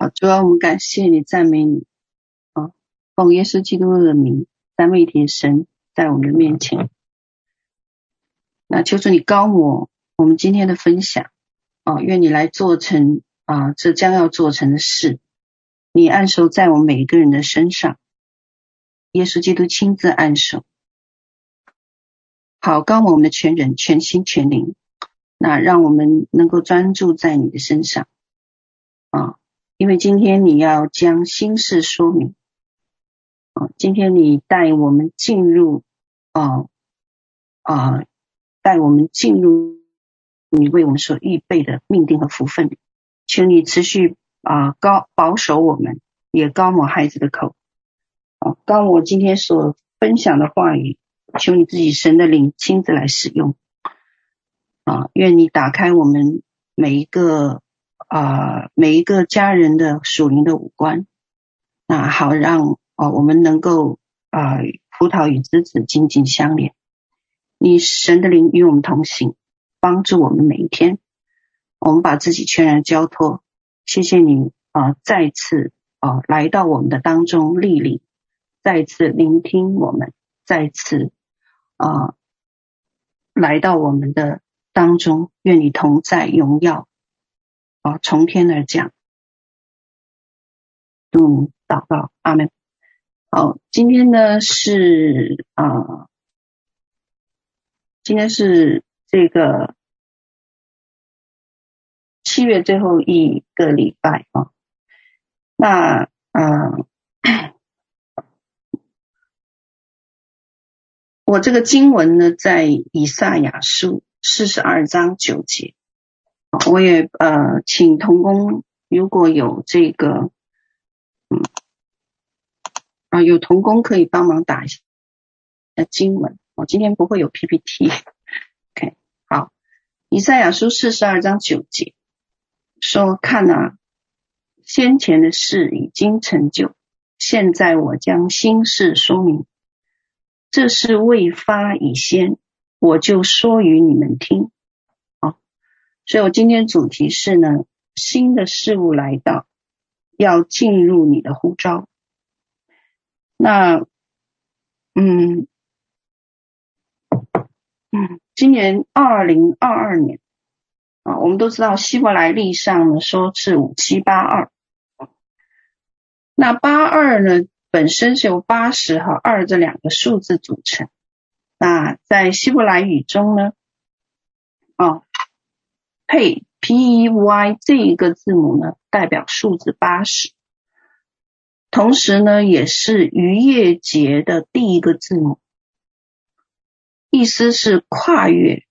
好，主要我们感谢你，赞美你，啊，奉耶稣基督的名，三位一体神在我们的面前。那求主你高我我们今天的分享，啊，愿你来做成啊，这将要做成的事，你按手在我们每一个人的身上，耶稣基督亲自按手，好，高我们的全人、全心、全灵，那让我们能够专注在你的身上，啊，因为今天你要将心事说明，啊，今天你带我们进入，啊啊。带我们进入你为我们所预备的命定和福分。里，求你持续啊高保守我们，也高抹孩子的口。啊，高我今天所分享的话语，求你自己神的灵亲自来使用。啊，愿你打开我们每一个啊每一个家人的属灵的五官，那好让啊我们能够啊葡萄与枝子紧紧相连。你神的灵与我们同行，帮助我们每一天。我们把自己全然交托，谢谢你啊！再次啊来到我们的当中莅临，再次聆听我们，再次啊来到我们的当中。愿你同在，荣耀啊从天而降。嗯，祷告，阿门。好，今天呢是啊。今天是这个七月最后一个礼拜啊，那啊，我这个经文呢，在以赛亚书四十二章九节，我也呃请童工如果有这个嗯啊有童工可以帮忙打一下经文。我今天不会有 PPT，OK，好，以赛亚书四十二章九节说：“看啊，先前的事已经成就，现在我将新事说明。这事未发以先，我就说与你们听。”所以我今天主题是呢，新的事物来到，要进入你的呼召。那，嗯。嗯，今年二零二二年啊，我们都知道希伯来历上呢说是五七八二，那八二呢本身是由八十和二这两个数字组成。那在希伯来语中呢，啊，配 P E Y 这一个字母呢代表数字八十，同时呢也是逾越节的第一个字母。意思是跨越，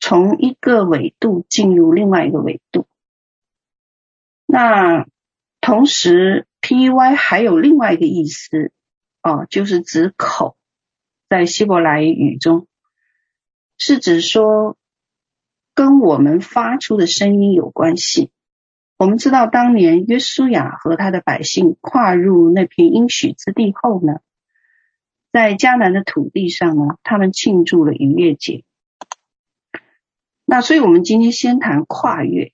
从一个纬度进入另外一个纬度。那同时 P E Y 还有另外一个意思，哦，就是指口，在希伯来语中是指说跟我们发出的声音有关系。我们知道，当年约书亚和他的百姓跨入那片应许之地后呢，在迦南的土地上呢，他们庆祝了逾越节。那所以，我们今天先谈跨越，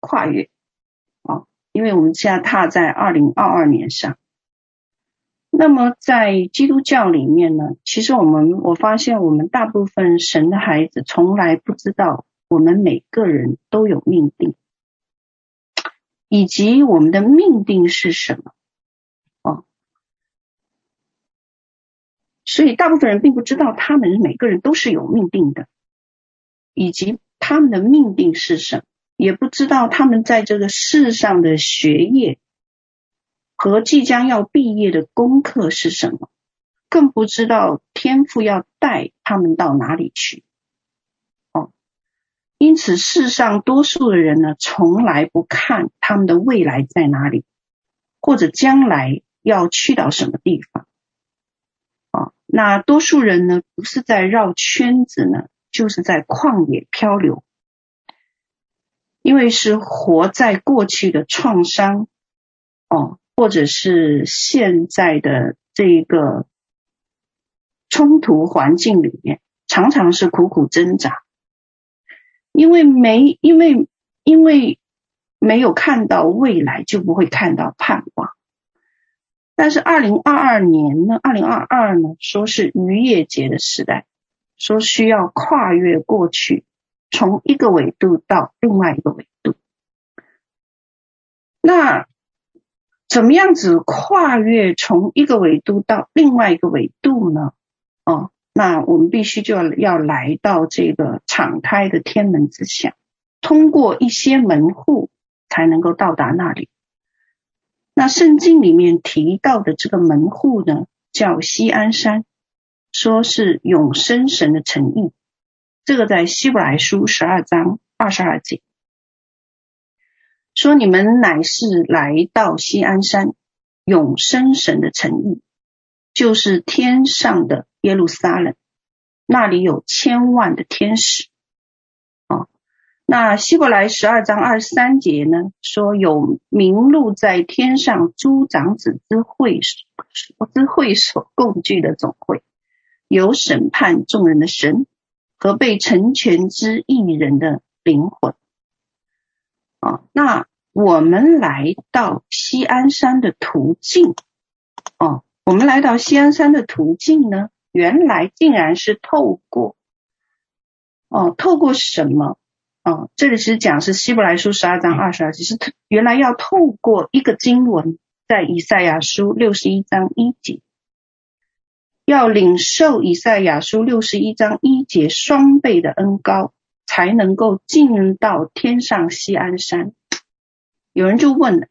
跨越啊，因为我们现在踏在二零二二年上。那么，在基督教里面呢，其实我们我发现，我们大部分神的孩子从来不知道，我们每个人都有命定，以及我们的命定是什么。所以，大部分人并不知道他们每个人都是有命定的，以及他们的命定是什么，也不知道他们在这个世上的学业和即将要毕业的功课是什么，更不知道天父要带他们到哪里去。哦，因此，世上多数的人呢，从来不看他们的未来在哪里，或者将来要去到什么地方。那多数人呢，不是在绕圈子呢，就是在旷野漂流，因为是活在过去的创伤，哦，或者是现在的这个冲突环境里面，常常是苦苦挣扎，因为没，因为因为没有看到未来，就不会看到盼望。但是二零二二年呢，二零二二呢，说是渔业节的时代，说需要跨越过去，从一个维度到另外一个维度。那怎么样子跨越从一个维度到另外一个维度呢？哦，那我们必须就要要来到这个敞开的天门之下，通过一些门户才能够到达那里。那圣经里面提到的这个门户呢，叫锡安山，说是永生神的城邑。这个在希伯来书十二章二十二节说：“你们乃是来到锡安山，永生神的诚意，就是天上的耶路撒冷，那里有千万的天使。”啊那希伯来十二章二十三节呢，说有名录在天上诸长子之会所之会所共聚的总会，有审判众人的神和被成全之一人的灵魂。啊，那我们来到西安山的途径，哦，我们来到西安山的途径呢，原来竟然是透过，哦，透过什么？哦，这里是讲是希伯来书十二章二十二节，是原来要透过一个经文，在以赛亚书六十一章一节，要领受以赛亚书六十一章一节双倍的恩膏，才能够进到天上西安山。有人就问了，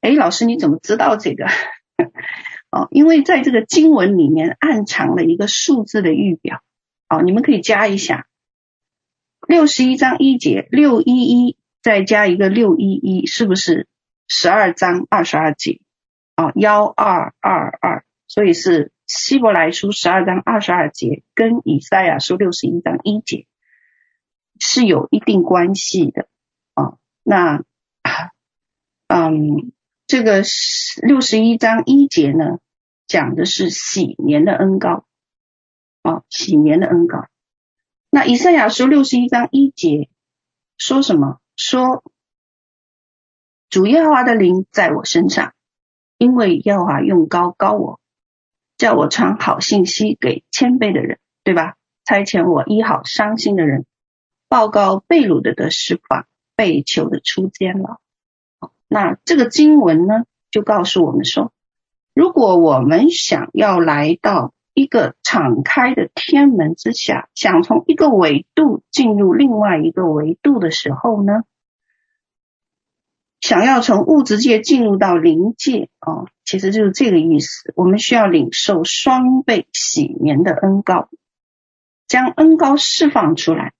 哎，老师你怎么知道这个？哦，因为在这个经文里面暗藏了一个数字的预表。哦，你们可以加一下。六十一章一节，六一一再加一个六一一，是不是十二章二十二节？哦，幺二二二，所以是希伯来书十二章二十二节跟以赛亚书六十一章一节是有一定关系的哦。那嗯，这个六十一章一节呢，讲的是禧年的恩膏啊，禧年的恩膏。那以赛亚书六十一章一节说什么？说主耶和华的灵在我身上，因为耶和华用高高我，叫我传好信息给谦卑的人，对吧？差遣我医好伤心的人，报告被掳的得释放，被囚的出监牢。那这个经文呢，就告诉我们说，如果我们想要来到。一个敞开的天门之下，想从一个维度进入另外一个维度的时候呢，想要从物质界进入到灵界哦，其实就是这个意思。我们需要领受双倍喜年的恩膏，将恩膏释放出来，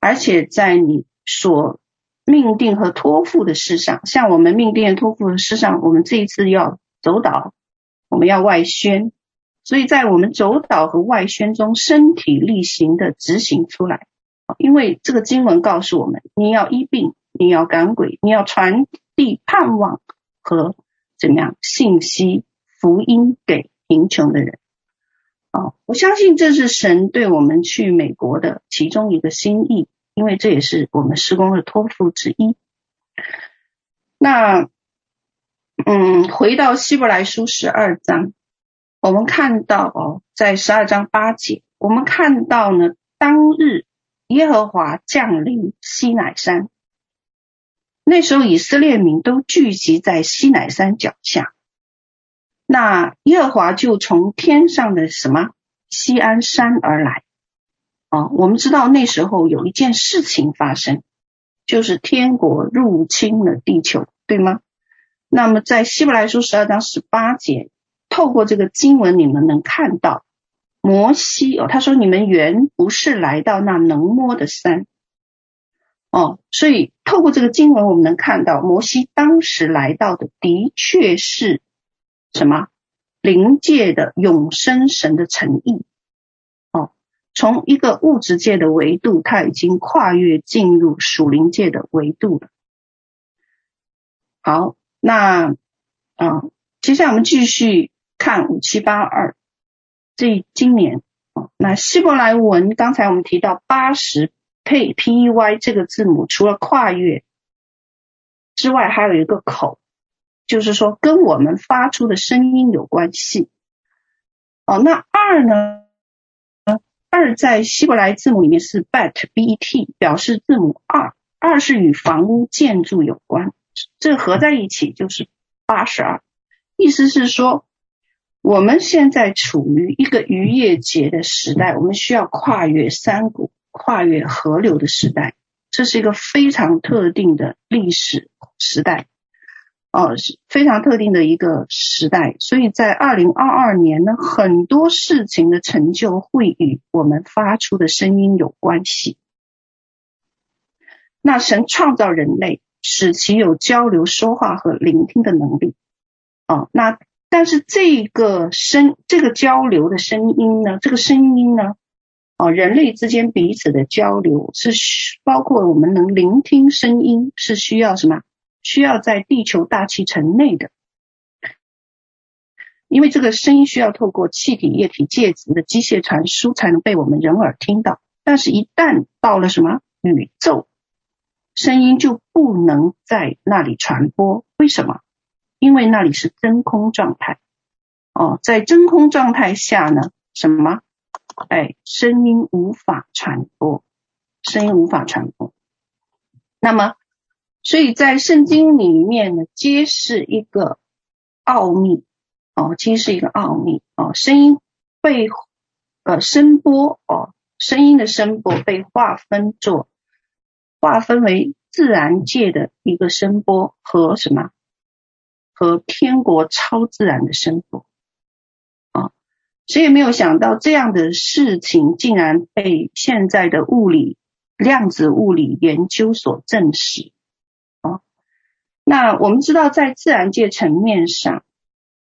而且在你所命定和托付的事上，像我们命定托付的事上，我们这一次要走导，我们要外宣。所以在我们走导和外宣中，身体力行的执行出来。因为这个经文告诉我们，你要医病，你要赶鬼，你要传递盼望和怎么样信息福音给贫穷的人。啊，我相信这是神对我们去美国的其中一个心意，因为这也是我们施工的托付之一。那，嗯，回到希伯来书十二章。我们看到哦，在十二章八节，我们看到呢，当日耶和华降临西乃山，那时候以色列民都聚集在西乃山脚下，那耶和华就从天上的什么锡安山而来。啊，我们知道那时候有一件事情发生，就是天国入侵了地球，对吗？那么在希伯来书十二章十八节。透过这个经文，你们能看到摩西哦，他说：“你们原不是来到那能摸的山哦。”所以透过这个经文，我们能看到摩西当时来到的的确是什么灵界的永生神的诚意。从一个物质界的维度，他已经跨越进入属灵界的维度了。好，那啊、接下来我们继续。看五七八二，这今年哦，那希伯来文刚才我们提到八十配 P E Y 这个字母，除了跨越，之外，还有一个口，就是说跟我们发出的声音有关系。哦，那二呢？二在希伯来字母里面是 bet，b-e-t，表示字母二。二是与房屋建筑有关，这合在一起就是八十二。意思是说，我们现在处于一个渔业节的时代，我们需要跨越山谷、跨越河流的时代，这是一个非常特定的历史时代，哦，是非常特定的一个时代。所以在二零二二年呢，很多事情的成就会与我们发出的声音有关系。那神创造人类，使其有交流、说话和聆听的能力。哦，那但是这个声，这个交流的声音呢？这个声音呢？哦，人类之间彼此的交流是包括我们能聆听声音，是需要什么？需要在地球大气层内的，因为这个声音需要透过气体、液体介质的机械传输才能被我们人耳听到。但是，一旦到了什么宇宙，声音就不能在那里传播。为什么？因为那里是真空状态，哦，在真空状态下呢，什么？哎，声音无法传播，声音无法传播。那么，所以在圣经里面呢，揭示一个奥秘，哦，揭示一个奥秘，哦，声音被呃声波，哦，声音的声波被划分作，划分为自然界的一个声波和什么？和天国超自然的声波啊，谁也没有想到这样的事情竟然被现在的物理量子物理研究所证实。那我们知道，在自然界层面上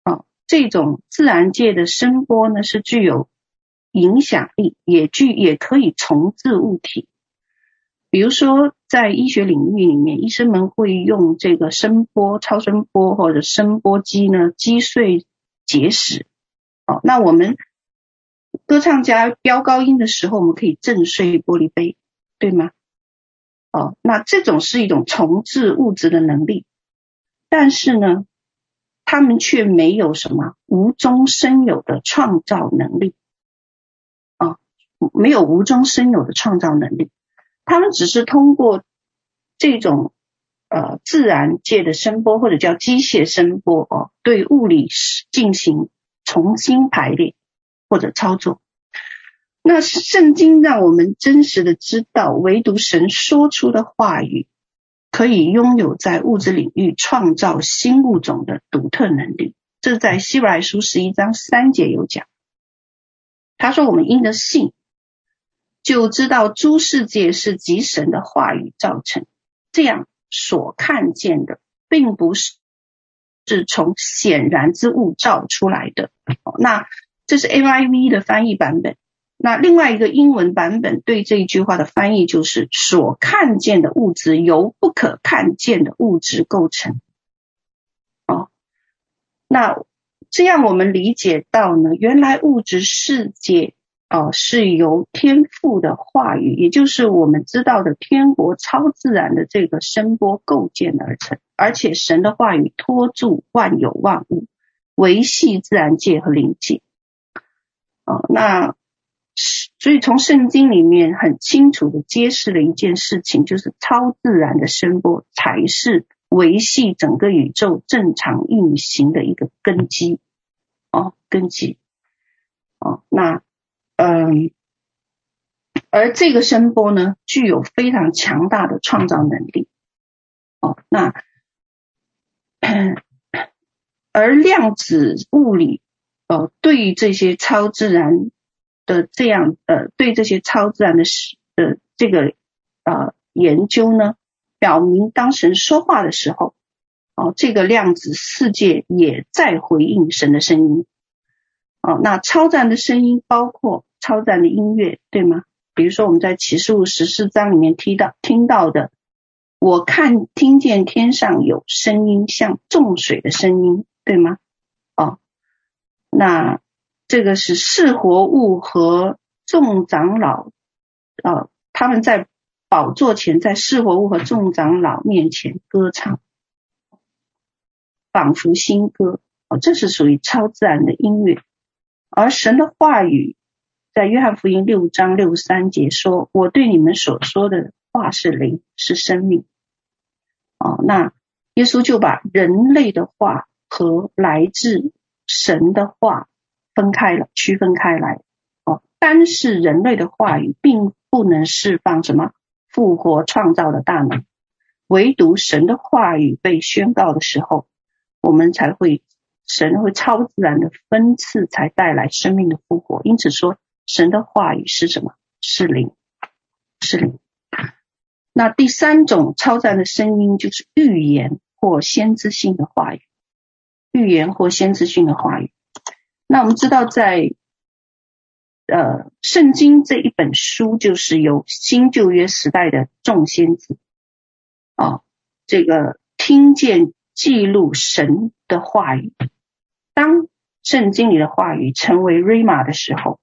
啊，这种自然界的声波呢，是具有影响力，也具也可以重置物体。比如说，在医学领域里面，医生们会用这个声波、超声波或者声波机呢击碎结石。哦，那我们歌唱家飙高音的时候，我们可以震碎玻璃杯，对吗？哦，那这种是一种重置物质的能力，但是呢，他们却没有什么无中生有的创造能力。啊，没有无中生有的创造能力。他们只是通过这种呃自然界的声波或者叫机械声波哦，对物理进行重新排列或者操作。那圣经让我们真实的知道，唯独神说出的话语可以拥有在物质领域创造新物种的独特能力。这在希伯来书十一章三节有讲。他说：“我们因着信。”就知道诸世界是藉神的话语造成，这样所看见的，并不是是从显然之物造出来的。那这是 NIV 的翻译版本。那另外一个英文版本对这一句话的翻译就是：所看见的物质由不可看见的物质构成。哦，那这样我们理解到呢，原来物质世界。哦，是由天赋的话语，也就是我们知道的天国超自然的这个声波构建而成，而且神的话语托住万有万物，维系自然界和灵界。哦，那所以从圣经里面很清楚的揭示了一件事情，就是超自然的声波才是维系整个宇宙正常运行的一个根基。哦，根基。哦，那。嗯，而这个声波呢，具有非常强大的创造能力。哦，那而量子物理，哦，对于这些超自然的这样，呃，对这些超自然的事的这个呃研究呢，表明当神说话的时候，哦，这个量子世界也在回应神的声音。哦，那超自然的声音包括。超自然的音乐，对吗？比如说我们在启示录十四章里面听到听到的，我看听见天上有声音，像众水的声音，对吗？哦，那这个是四活物和众长老，啊，他们在宝座前，在四活物和众长老面前歌唱，仿佛新歌哦，这是属于超自然的音乐。而神的话语，在约翰福音六章六十三节说：“我对你们所说的话是灵，是生命。”哦，那耶稣就把人类的话和来自神的话分开了，区分开来。哦，单是人类的话语，并不能释放什么复活创造的大能。唯独神的话语被宣告的时候，我们才会，神会超自然的分赐，才带来生命的复活。因此说，神的话语是什么？是灵，是灵。那第三种超自然的声音，就是预言或先知性的话语。预言或先知性的话语。那我们知道在，呃圣经这一本书，就是由新旧约时代的众先知。哦，这个听见记录神的话语，当圣经里的话语成为 Rhema 的时候，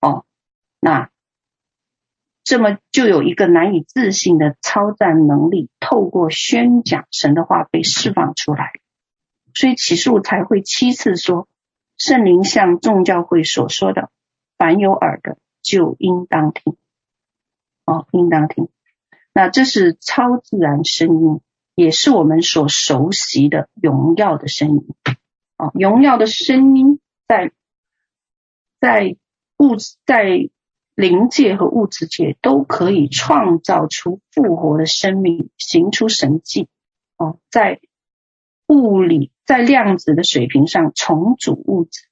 哦，那这么就有一个难以置信的超赞能力，透过宣讲神的话被释放出来，所以启示录才会七次说，圣灵向众教会所说的，凡有耳的就应当听，哦，应当听。那这是超自然声音，也是我们所熟悉的荣耀的声音。啊，荣耀的声音在在物质、在灵界和物质界都可以创造出复活的生命，行出神迹。哦，在物理、在量子的水平上重组物质。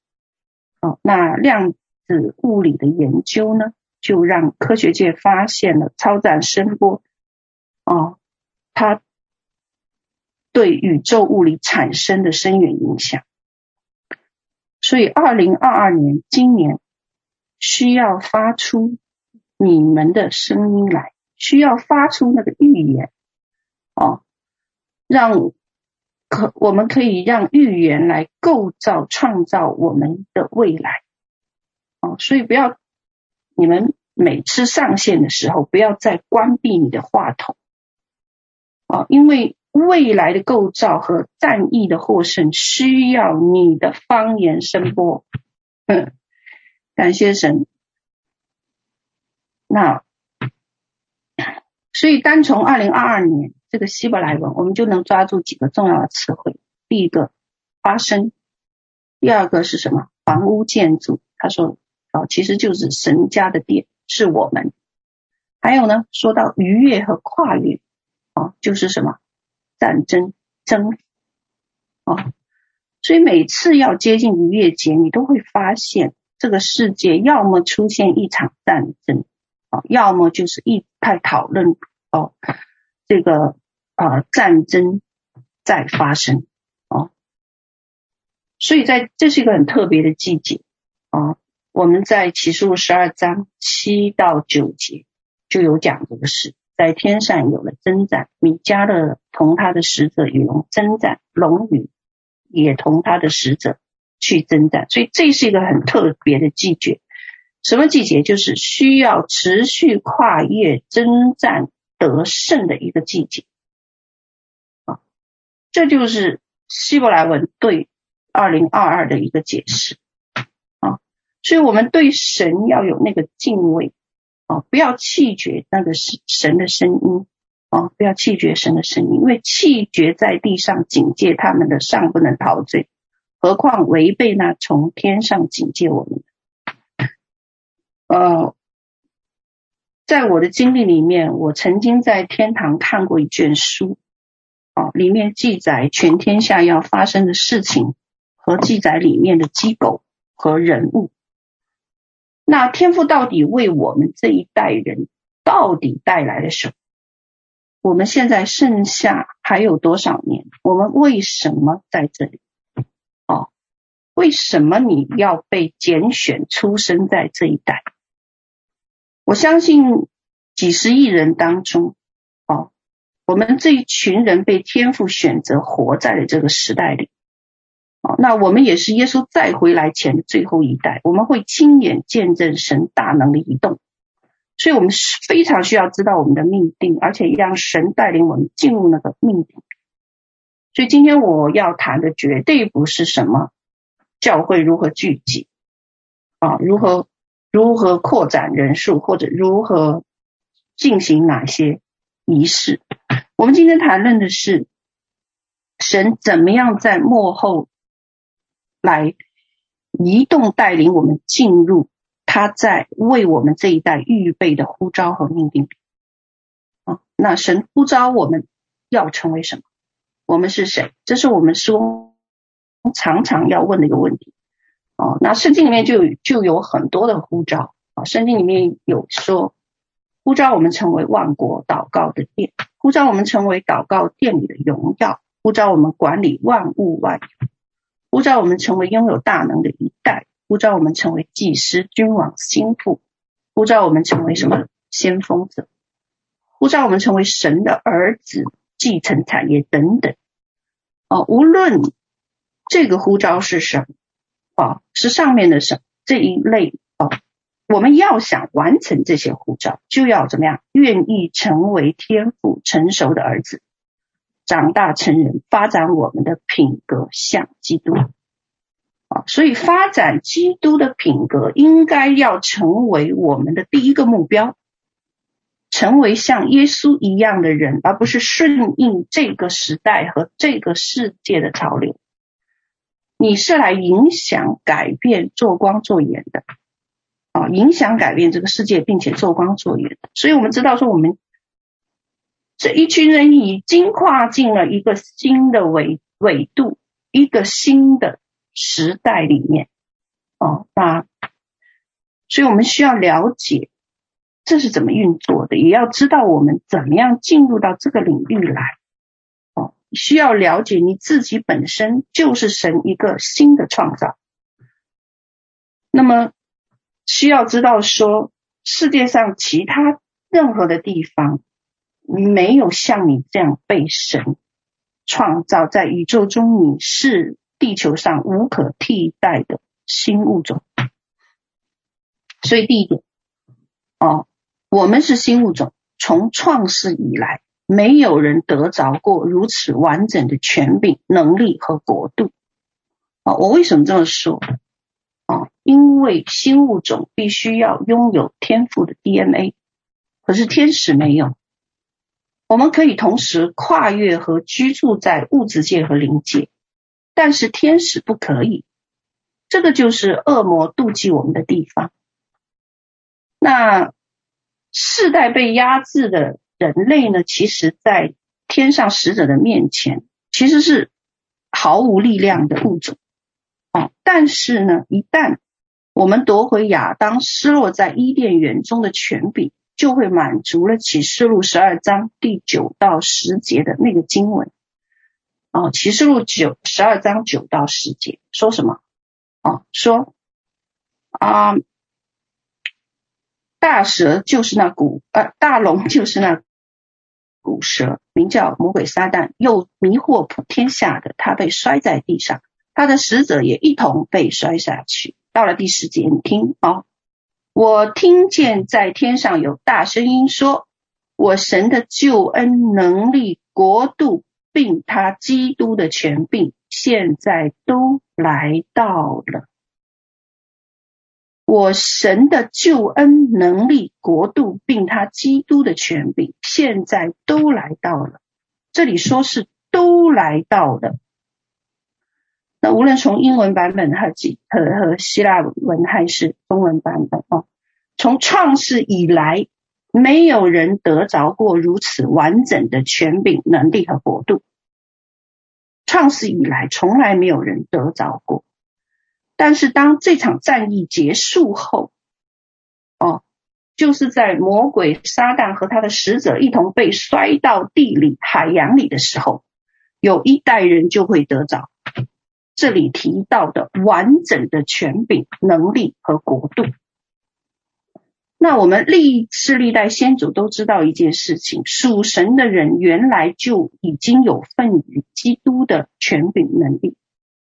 哦，那量子物理的研究呢，就让科学界发现了超自然声波。哦，它对宇宙物理产生的深远影响，所以二零二二年今年需要发出你们的声音来，需要发出那个预言哦，让可我们可以让预言来构造创造我们的未来哦，所以不要你们每次上线的时候，不要再关闭你的话筒。啊，因为未来的构造和战役的获胜需要你的方言声波。嗯，感谢神。那所以单从二零二二年这个希伯来文，我们就能抓住几个重要的词汇。第一个发声，第二个是什么？房屋建筑。他说，哦，其实就是神家的殿，是我们。还有呢，说到逾越和跨越。哦，就是什么战争争哦，所以每次要接近逾越节，你都会发现这个世界要么出现一场战争，哦，要么就是一派讨论哦，这个啊、战争在发生哦，所以在这是一个很特别的季节啊，我们在启示录十二章七到九节就有讲这个事。在天上有了征战，米迦勒同他的使者与龙征战，龙与也同他的使者去征战，所以这是一个很特别的季节。什么季节？就是需要持续跨越征战得胜的一个季节！这就是希伯来文对二零二二的一个解释啊！所以我们对神要有那个敬畏。啊，不要气绝那个是神的声音啊，不要气绝神的声音，因为气绝在地上警戒他们的，尚不能陶醉，何况违背那从天上警戒我们。呃，在我的经历里面，我曾经在天堂看过一卷书，哦，里面记载全天下要发生的事情，和记载里面的机构和人物。那天父到底为我们这一代人到底带来了什么？我们现在剩下还有多少年？我们为什么在这里？哦，为什么你要被拣选出生在这一代？我相信几十亿人当中，我们这一群人被天父选择活在了这个时代里。啊那我们也是耶稣再回来前的最后一代，我们会亲眼见证神大能的移动，所以我们是非常需要知道我们的命定，而且让神带领我们进入那个命定。所以今天我要谈的绝对不是什么教会如何聚集啊，如何如何扩展人数，或者如何进行哪些仪式。我们今天谈论的是神怎么样在幕后来移动带领我们进入他在为我们这一代预备的呼召和命定啊。那神呼召我们要成为什么？我们是谁？这是我们说常常要问的一个问题。哦，那圣经里面就有就有很多的呼召啊。圣经里面有说，呼召我们成为万国祷告的殿，呼召我们成为祷告殿里的荣耀，呼召我们管理万物万有，呼召我们成为拥有大能的一代，呼召我们成为祭司、君王、心腹，呼召我们成为什么先锋者，呼召我们成为神的儿子。继承产业等等，哦，无论这个呼召是什么，哦，是上面的什这一类，哦，我们要想完成这些护照，就要怎么样？愿意成为天赋成熟的儿子，长大成人，发展我们的品格像基督，啊，所以发展基督的品格，应该要成为我们的第一个目标。成为像耶稣一样的人，而不是顺应这个时代和这个世界的潮流。你是来影响、改变、做光做盐的啊！影响、改变这个世界，并且做光做盐。所以我们知道说，我们这一群人已经跨进了一个新的纬纬度，一个新的时代里面哦。那所以我们需要了解。这是怎么运作的？也要知道我们怎么样进入到这个领域来。哦，需要了解你自己本身就是神一个新的创造。那么需要知道说，世界上其他任何的地方没有像你这样被神创造，在宇宙中你是地球上无可替代的新物种。所以第一点，哦。我们是新物种，从创世以来，没有人得着过如此完整的权柄、能力和国度。啊，我为什么这么说？啊，因为新物种必须要拥有天赋的 DNA，可是天使没有。我们可以同时跨越和居住在物质界和灵界，但是天使不可以。这个就是恶魔妒忌我们的地方。那。世代被压制的人类呢，其实，在天上使者的面前，其实是毫无力量的物种。哦，但是呢，一旦我们夺回亚当失落在伊甸园中的权柄，就会满足了启示录十二章第九到十节的那个经文。哦，启示录九十二章九到十节说什么？哦，说啊。大蛇就是那古呃，大龙就是那古蛇，名叫魔鬼撒旦，又迷惑普天下的。他被摔在地上，他的使者也一同被摔下去。到了第十节，你听哦，我听见在天上有大声音说：“我神的救恩、能力、国度，并他基督的权柄，现在都来到了。”我神的救恩、能力、国度，并他基督的权柄，现在都来到了。这里说是都来到了。那无论从英文版本和及和和希腊文还是中文版本哦，从创世以来，没有人得着过如此完整的权柄、能力和国度。创世以来，从来没有人得着过。但是当这场战役结束后，哦，就是在魔鬼撒旦和他的使者一同被摔到地里、海洋里的时候，有一代人就会得着这里提到的完整的权柄、能力和国度。那我们历世历代先祖都知道一件事情：属神的人原来就已经有份于基督的权柄能力。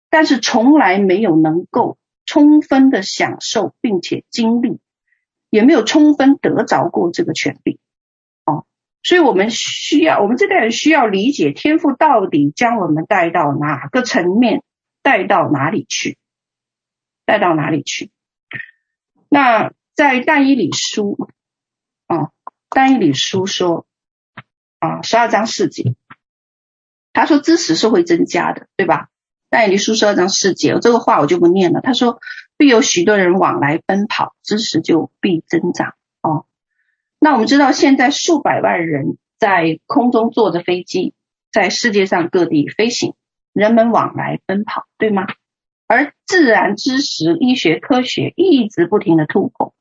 但是从来没有能够充分的享受，并且经历，也没有充分得着过这个权柄。哦，所以我们需要，我们这代人需要理解天赋到底将我们带到哪个层面，带到哪里去，带到哪里去。那在但以理书啊，但以理书说啊，十二章四节，他说知识是会增加的，对吧？但以理书十二章四节，这个话我就不念了。他说必有许多人往来奔跑，知识就必增长。哦，那我们知道现在数百万人在空中坐着飞机，在世界上各地飞行，人们往来奔跑，对吗？而自然知识、医学、科学一直不停的突破，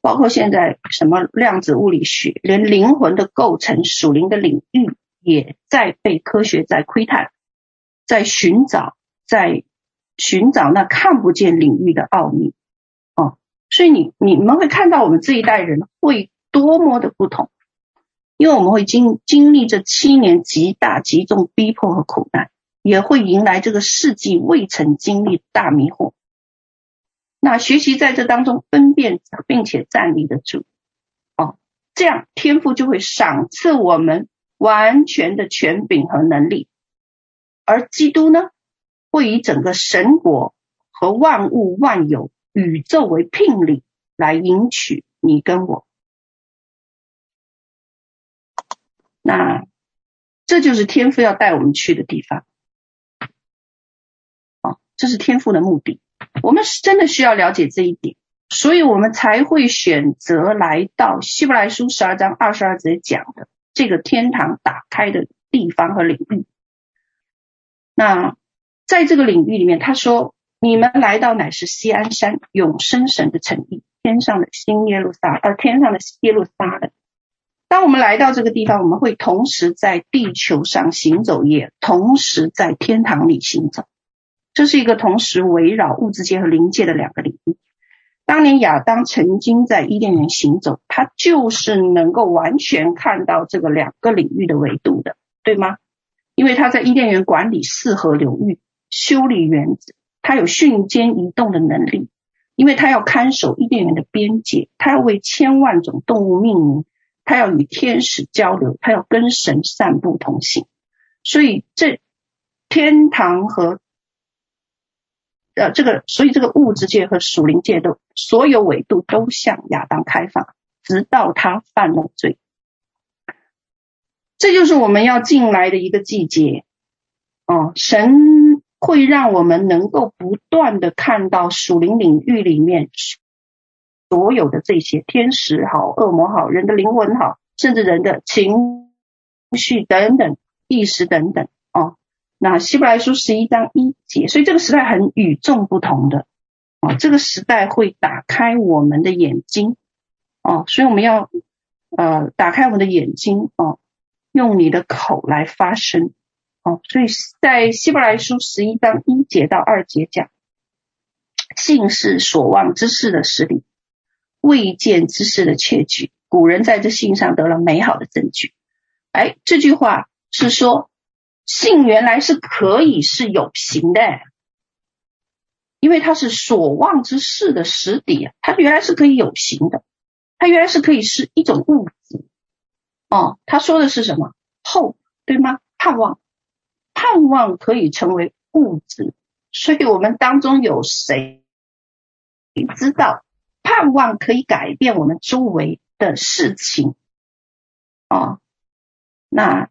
包括现在什么量子物理学，连灵魂的构成、属灵的领域也在被科学在窥探，在寻找，在寻找那看不见领域的奥秘。哦，所以你你们会看到我们这一代人会多么的不同，因为我们会经经历这七年极大极重逼迫和苦难。也会迎来这个世纪未曾经历的大迷惑。那学习在这当中分辨，并且站立得住，哦，这样天父就会赏赐我们完全的权柄和能力。而基督呢，会以整个神国和万物万有宇宙为聘礼来迎娶你跟我。那这就是天父要带我们去的地方。这是天赋的目的，我们是真的需要了解这一点，所以我们才会选择来到希伯来书十二章二十二节讲的这个天堂打开的地方和领域。那在这个领域里面，他说：“你们来到乃是锡安山，永生神的城邑，天上的新耶路撒，呃，天上的耶路撒冷。”当我们来到这个地方，我们会同时在地球上行走，也同时在天堂里行走。这是一个同时围绕物质界和灵界的两个领域。当年亚当曾经在伊甸园行走，他就是能够完全看到这个两个领域的维度的，对吗？因为他在伊甸园管理四河流域，修理园子，他有瞬间移动的能力，因为他要看守伊甸园的边界，他要为千万种动物命名，他要与天使交流，他要跟神散步同行。所以这天堂和呃，这个，所以这个物质界和属灵界都所有维度都向亚当开放，直到他犯了罪。这就是我们要进来的一个季节。哦，神会让我们能够不断的看到属灵领域里面所有的这些天使好、恶魔好、人的灵魂好，甚至人的情绪等等、意识等等。那希伯来书十一章一节，所以这个时代很与众不同的哦，这个时代会打开我们的眼睛哦，所以我们要呃打开我们的眼睛哦，用你的口来发声哦，所以在希伯来书十一章一节到二节讲，信是所望之事的实底，未见之事的确据。古人在这信上得了美好的证据。哎，这句话是说。信原来是可以是有形的，因为它是所望之事的实底啊，它原来是可以有形的，它原来是可以是一种物质。哦，他说的是什么？后，对吗？盼望，盼望可以成为物质，所以我们当中有谁知道盼望可以改变我们周围的事情？哦，那。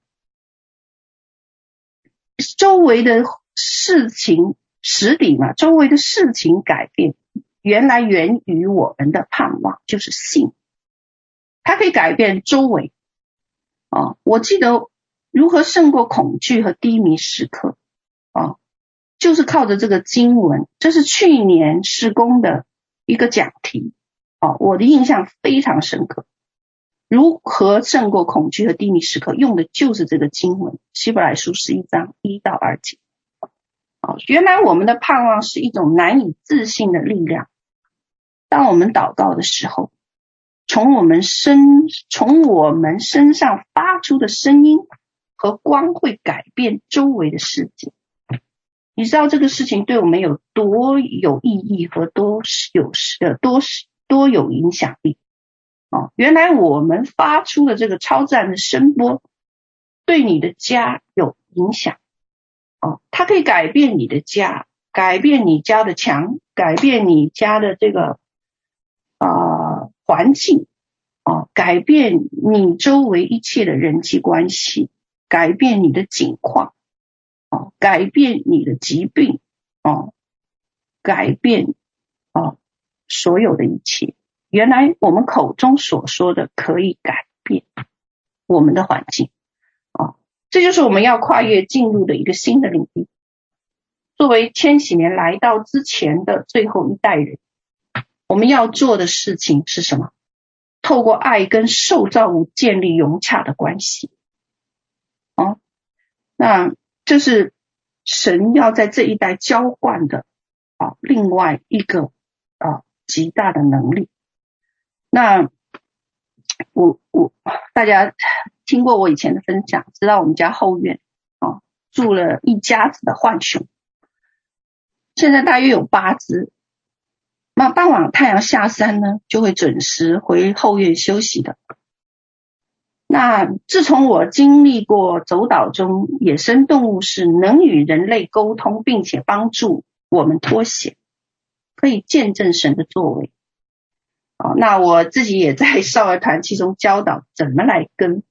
周围的事情实底嘛，周围的事情改变，原来源于我们的盼望，就是信，它可以改变周围。啊，我记得如何胜过恐惧和低迷时刻，啊，就是靠着这个经文，这是去年施工的一个讲题，啊，我的印象非常深刻。如何胜过恐惧和低迷时刻？用的就是这个经文，希伯来书十一章一到二节。哦，原来我们的盼望是一种难以置信的力量。当我们祷告的时候，从我们身从我们身上发出的声音和光会改变周围的世界。你知道这个事情对我们有多有意义和多有呃多多有影响力？哦，原来我们发出的这个超自然的声波，对你的家有影响。哦，它可以改变你的家，改变你家的墙，改变你家的这个啊、环境，哦，改变你周围一切的人际关系，改变你的境况，哦，改变你的疾病，哦，改变哦所有的一切。原来我们口中所说的可以改变我们的环境，啊，这就是我们要跨越进入的一个新的领域。作为千禧年来到之前的最后一代人，我们要做的事情是什么？透过爱跟受造物建立融洽的关系。啊，那这是神要在这一代浇灌的啊，另外一个啊极大的能力。那我我大家听过我以前的分享，知道我们家后院啊住了一家子的浣熊，现在大约有八只。那傍晚太阳下山呢，就会准时回后院休息的。那自从我经历过走岛中野生动物是能与人类沟通，并且帮助我们脱险，可以见证神的作为。哦，那我自己也在少儿团其中教导怎么来跟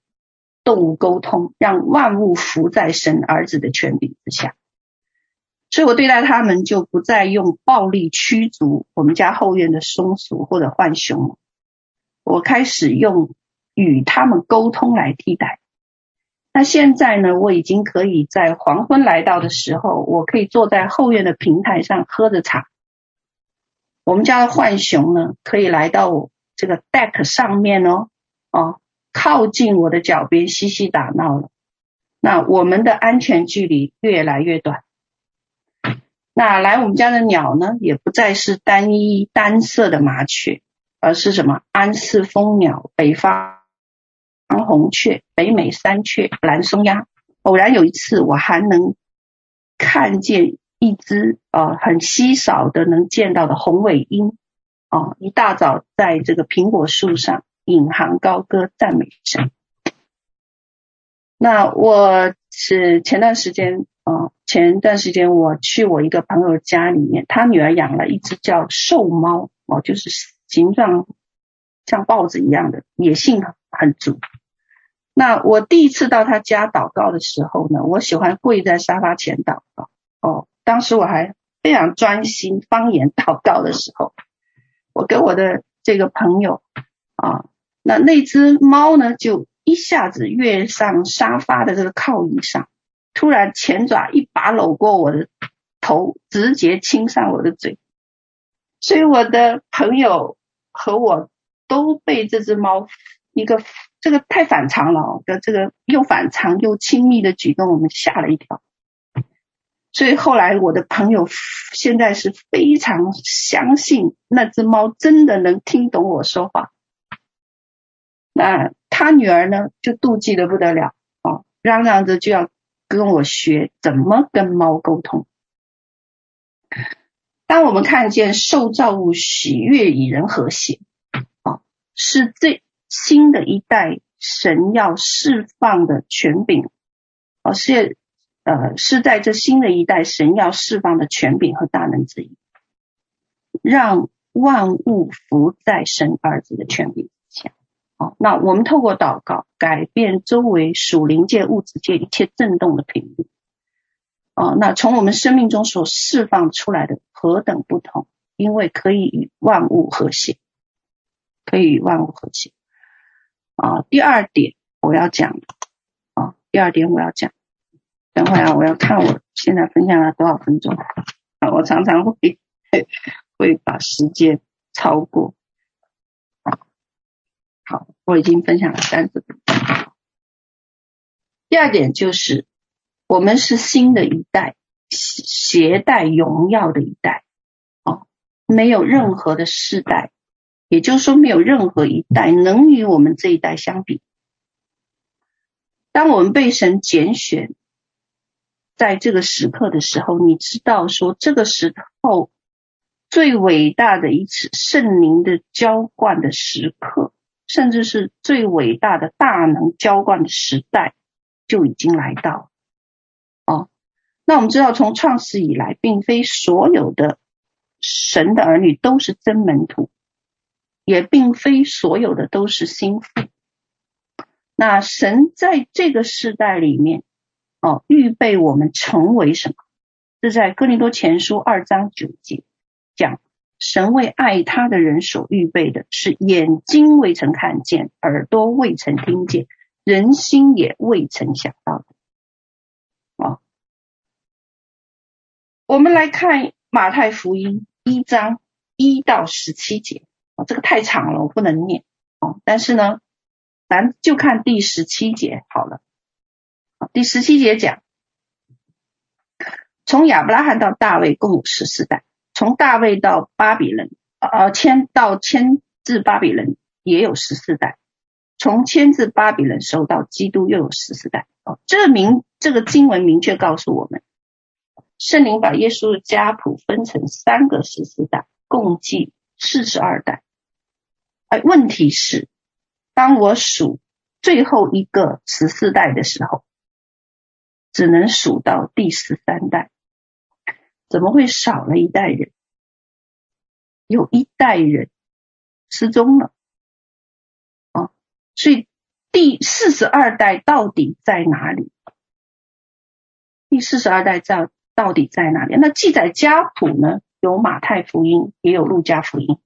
动物沟通，让万物服在神儿子的权柄之下。所以我对待他们就不再用暴力驱逐我们家后院的松鼠或者浣熊，我开始用与他们沟通来替代。那现在呢，我已经可以在黄昏来到的时候，我可以坐在后院的平台上喝着茶。我们家的浣熊呢，可以来到我这个 deck 上面哦，哦，靠近我的脚边嬉戏打闹了。那我们的安全距离越来越短。那来我们家的鸟呢，也不再是单一单色的麻雀，而是什么？安氏蜂鸟、北方红雀、北美山雀、蓝松鸦。偶然有一次，我还能看见。一只呃很稀少的能见到的红尾莺啊，一大早在这个苹果树上引吭高歌赞美神。那我是前段时间啊，前段时间我去我一个朋友家里面，他女儿养了一只叫瘦猫哦，就是形状像豹子一样的，野性很足。那我第一次到他家祷告的时候呢，我喜欢跪在沙发前祷告哦。当时我还非常专心方言祷告的时候，我跟我的这个朋友啊，那那只猫呢，就一下子跃上沙发的这个靠椅上，突然前爪一把搂过我的头，直接亲上我的嘴，所以我的朋友和我都被这只猫一个这个太反常了的这个又反常又亲密的举动，我们吓了一跳。所以后来我的朋友现在是非常相信那只猫真的能听懂我说话。那他女儿呢，就妒忌的不得了哦，嚷嚷着就要跟我学怎么跟猫沟通。当我们看见受造物喜悦与人和谐，哦，是这新的一代神要释放的权柄，哦，是。呃，是在这新的一代神要释放的权柄和大能之一，让万物服在神儿子的权柄之下。好，那我们透过祷告改变周围属灵界、物质界一切震动的频率。哦，那从我们生命中所释放出来的何等不同，因为可以与万物和谐，可以与万物和谐。啊，第二点我要讲，啊，第二点我要讲。等会啊，我要看我现在分享了多少分钟啊！我常常会会把时间超过。好，我已经分享了三十分钟。第二点就是，我们是新的一代，携带荣耀的一代。哦，没有任何的世代，也就是说，没有任何一代能与我们这一代相比。当我们被神拣选。在这个时刻的时候，你知道说这个时候最伟大的一次圣灵的浇灌的时刻甚至是最伟大的大能浇灌的时代就已经来到。哦，那我们知道，从创始以来，并非所有的神的儿女都是真门徒，也并非所有的都是心腹。那神在这个世代里面，哦，预备我们成为什么？这在哥林多前书二章九节讲。神为爱他的人所预备的是眼睛未曾看见，耳朵未曾听见，人心也未曾想到的。啊，我们来看马太福音一章一到十七节啊，这个太长了，我不能念哦。但是呢，咱就看第十七节好了。第十七节讲，从亚伯拉罕到大卫共有十四代。从大卫到巴比伦，呃，迁到迁至巴比伦也有十四代；从迁至巴比伦时候到基督又有十四代。哦，这个明这个经文明确告诉我们，圣灵把耶稣的家谱分成三个十四代，共计四十二代。哎，问题是，当我数最后一个十四代的时候，只能数到第十三代。怎么会少了一代人？有一代人失踪了啊！所以第四十二代到底在哪里？第四十二代在到底在哪里？那记载家谱呢？有马太福音，也有路加福音，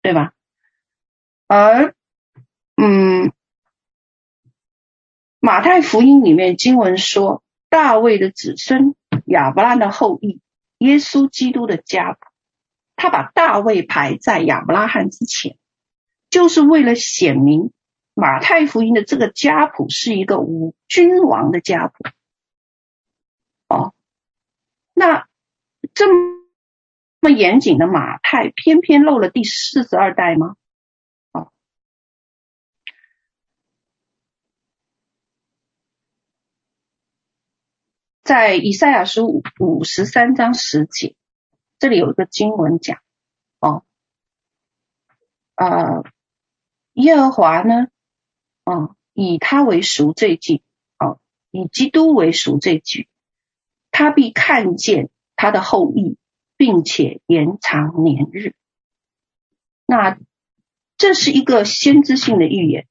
对吧？而嗯，马太福音里面经文说，大卫的子孙，亚伯拉罕的后裔。耶稣基督的家谱，他把大卫排在亚伯拉罕之前，就是为了显明马太福音的这个家谱是一个无君王的家谱。哦，那这么严谨的马太，偏偏漏了第四十二代吗？在以赛亚书五五十三章十节，这里有一个经文讲，哦，呃，耶和华呢，哦，以他为赎罪祭，哦，以基督为赎罪祭，他必看见他的后裔，并且延长年日。那这是一个先知性的预言，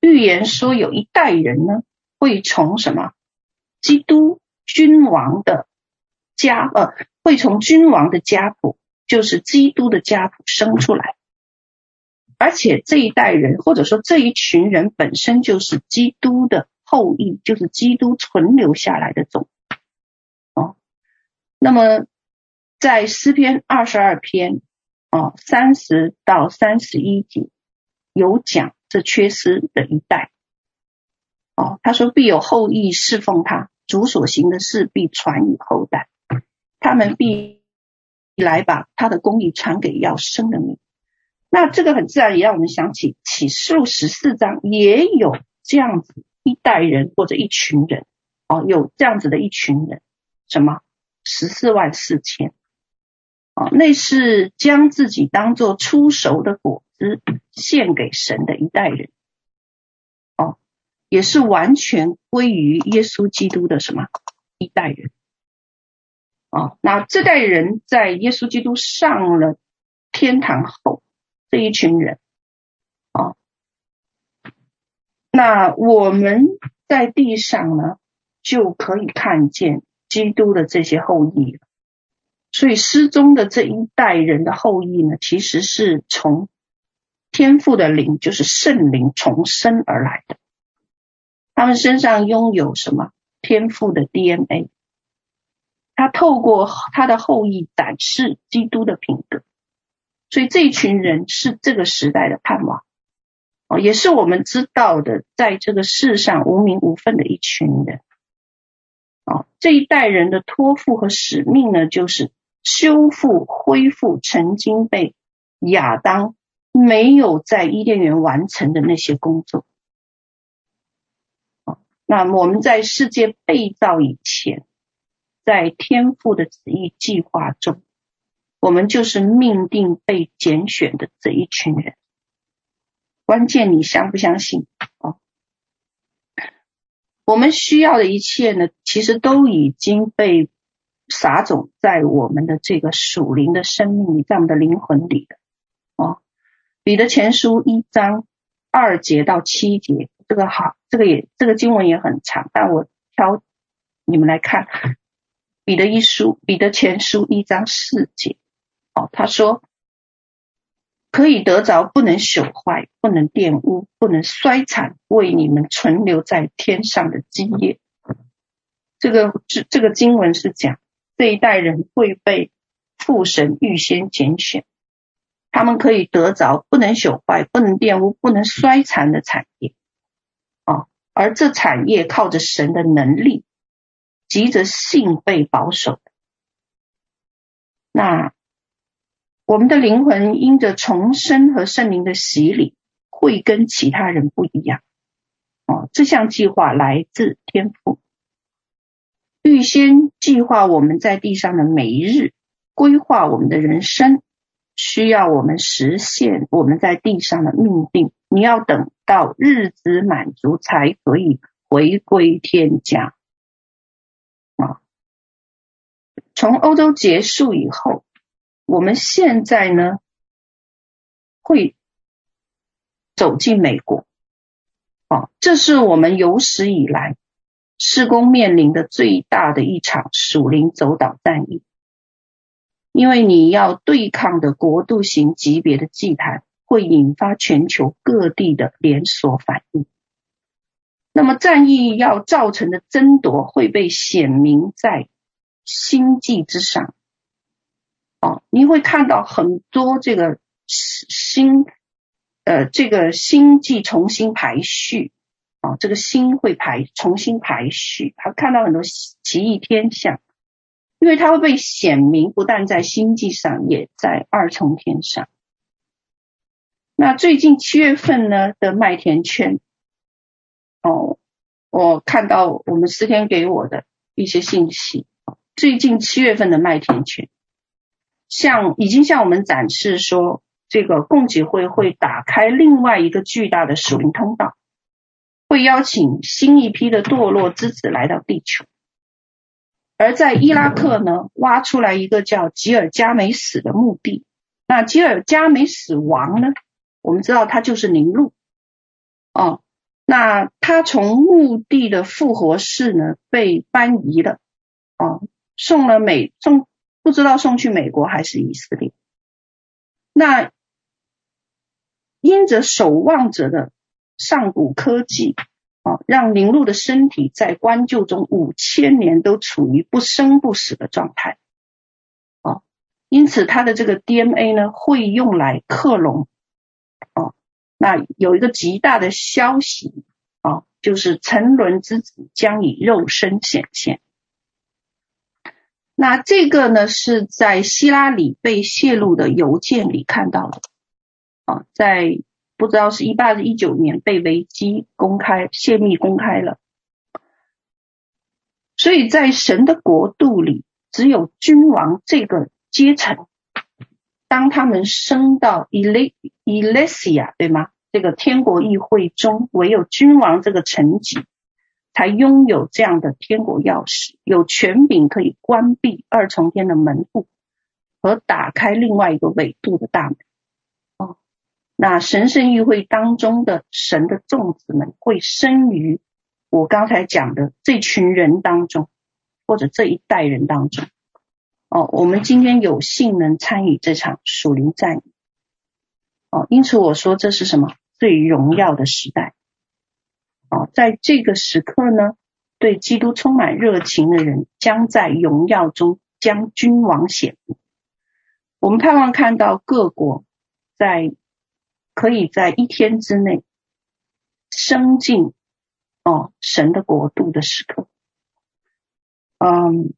预言说有一代人呢，会从什么？基督。君王的家，呃，会从君王的家谱，就是基督的家谱生出来，而且这一代人，或者说这一群人本身就是基督的后裔，就是基督存留下来的种。哦，那么在诗篇二十二篇，哦，三十到三十一节有讲这缺失的一代。哦，他说必有后裔侍奉他。主所行的事必传与后代，他们必来把他的公义传给要生的民。那这个很自然也让我们想起启示录十四章也有这样子一代人或者一群人。哦，有这样子的一群人，什么？十四万四千。哦，那是将自己当做出熟的果子献给神的一代人。也是完全归于耶稣基督的什么一代人啊？那这代人在耶稣基督上了天堂后，这一群人啊，那我们在地上呢，就可以看见基督的这些后裔了。所以失踪的这一代人的后裔呢，其实是从天父的灵，就是圣灵重生而来的。他们身上拥有什么天赋的 DNA？他透过他的后裔展示基督的品格，所以这一群人是这个时代的盼望哦，也是我们知道的，在这个世上无名无分的一群人哦。这一代人的托付和使命呢，就是修复、恢复曾经被亚当没有在伊甸园完成的那些工作。那么我们在世界被造以前，在天父的旨意计划中，我们就是命定被拣选的这一群人。关键你相不相信啊？我们需要的一切呢，其实都已经被撒种在我们的这个属灵的生命里，在我们的灵魂里的哦。彼得前书一章二节到七节，这个好，这个也这个经文也很长，但我挑你们来看。彼得一书，彼得前书一章四节，哦，他说。可以得着不能朽坏、不能玷污、不能衰残，为你们存留在天上的基业。这个这这个经文是讲这一代人会被父神预先拣选，他们可以得着不能朽坏、不能玷污、不能衰残的产业。而这产业靠着神的能力，借着信被保守。那。我们的灵魂因着重生和圣灵的洗礼，会跟其他人不一样。哦，这项计划来自天赋，预先计划我们在地上的每一日，规划我们的人生，需要我们实现我们在地上的命定。你要等到日子满足，才可以回归天家。啊，从欧洲结束以后。我们现在呢，会走进美国，啊，这是我们有史以来施工面临的最大的一场属灵走岛战役，因为你要对抗的国度型级别的祭坛，会引发全球各地的连锁反应。那么战役要造成的争夺会被显明在星际之上。哦，你会看到很多这个星，呃，这个星际重新排序，哦，这个星会排重新排序，还看到很多奇异天象，因为它会被显明，不但在星际上，也在二重天上。那最近七月份呢的麦田圈，哦，我看到我们诗天给我的一些信息，最近七月份的麦田圈。向已经向我们展示说，这个共济会会打开另外一个巨大的属灵通道，会邀请新一批的堕落之子来到地球。而在伊拉克呢，挖出来一个叫吉尔加美什的墓地。那吉尔加美什亡呢，我们知道他就是宁录。哦，那他从墓地的复活室呢被搬移了，哦，送了美送。不知道送去美国还是以色列。那因着守望者的上古科技啊，让宁录的身体在关旧中五千年都处于不生不死的状态啊，因此他的这个 DNA 呢会用来克隆啊。那有一个极大的消息啊，就是沉沦之子将以肉身显现。那这个呢，是在希拉里被泄露的邮件里看到的，啊，在不知道是一八还是一九年被维基公开泄密公开了，所以在神的国度里，只有君王这个阶层，当他们升到伊雷伊雷西亚，对吗？这个天国议会中，唯有君王这个层级。才拥有这样的天国钥匙，有权柄可以关闭二重天的门户和打开另外一个维度的大门。那神圣议会当中的神的众子们会生于我刚才讲的这群人当中，或者这一代人当中。哦，我们今天有幸能参与这场属灵战役。哦，因此我说这是什么？最荣耀的时代。哦，在这个时刻呢，对基督充满热情的人，将在荣耀中将君王显明。我们盼望看到各国在可以在一天之内升进哦神的国度的时刻。嗯，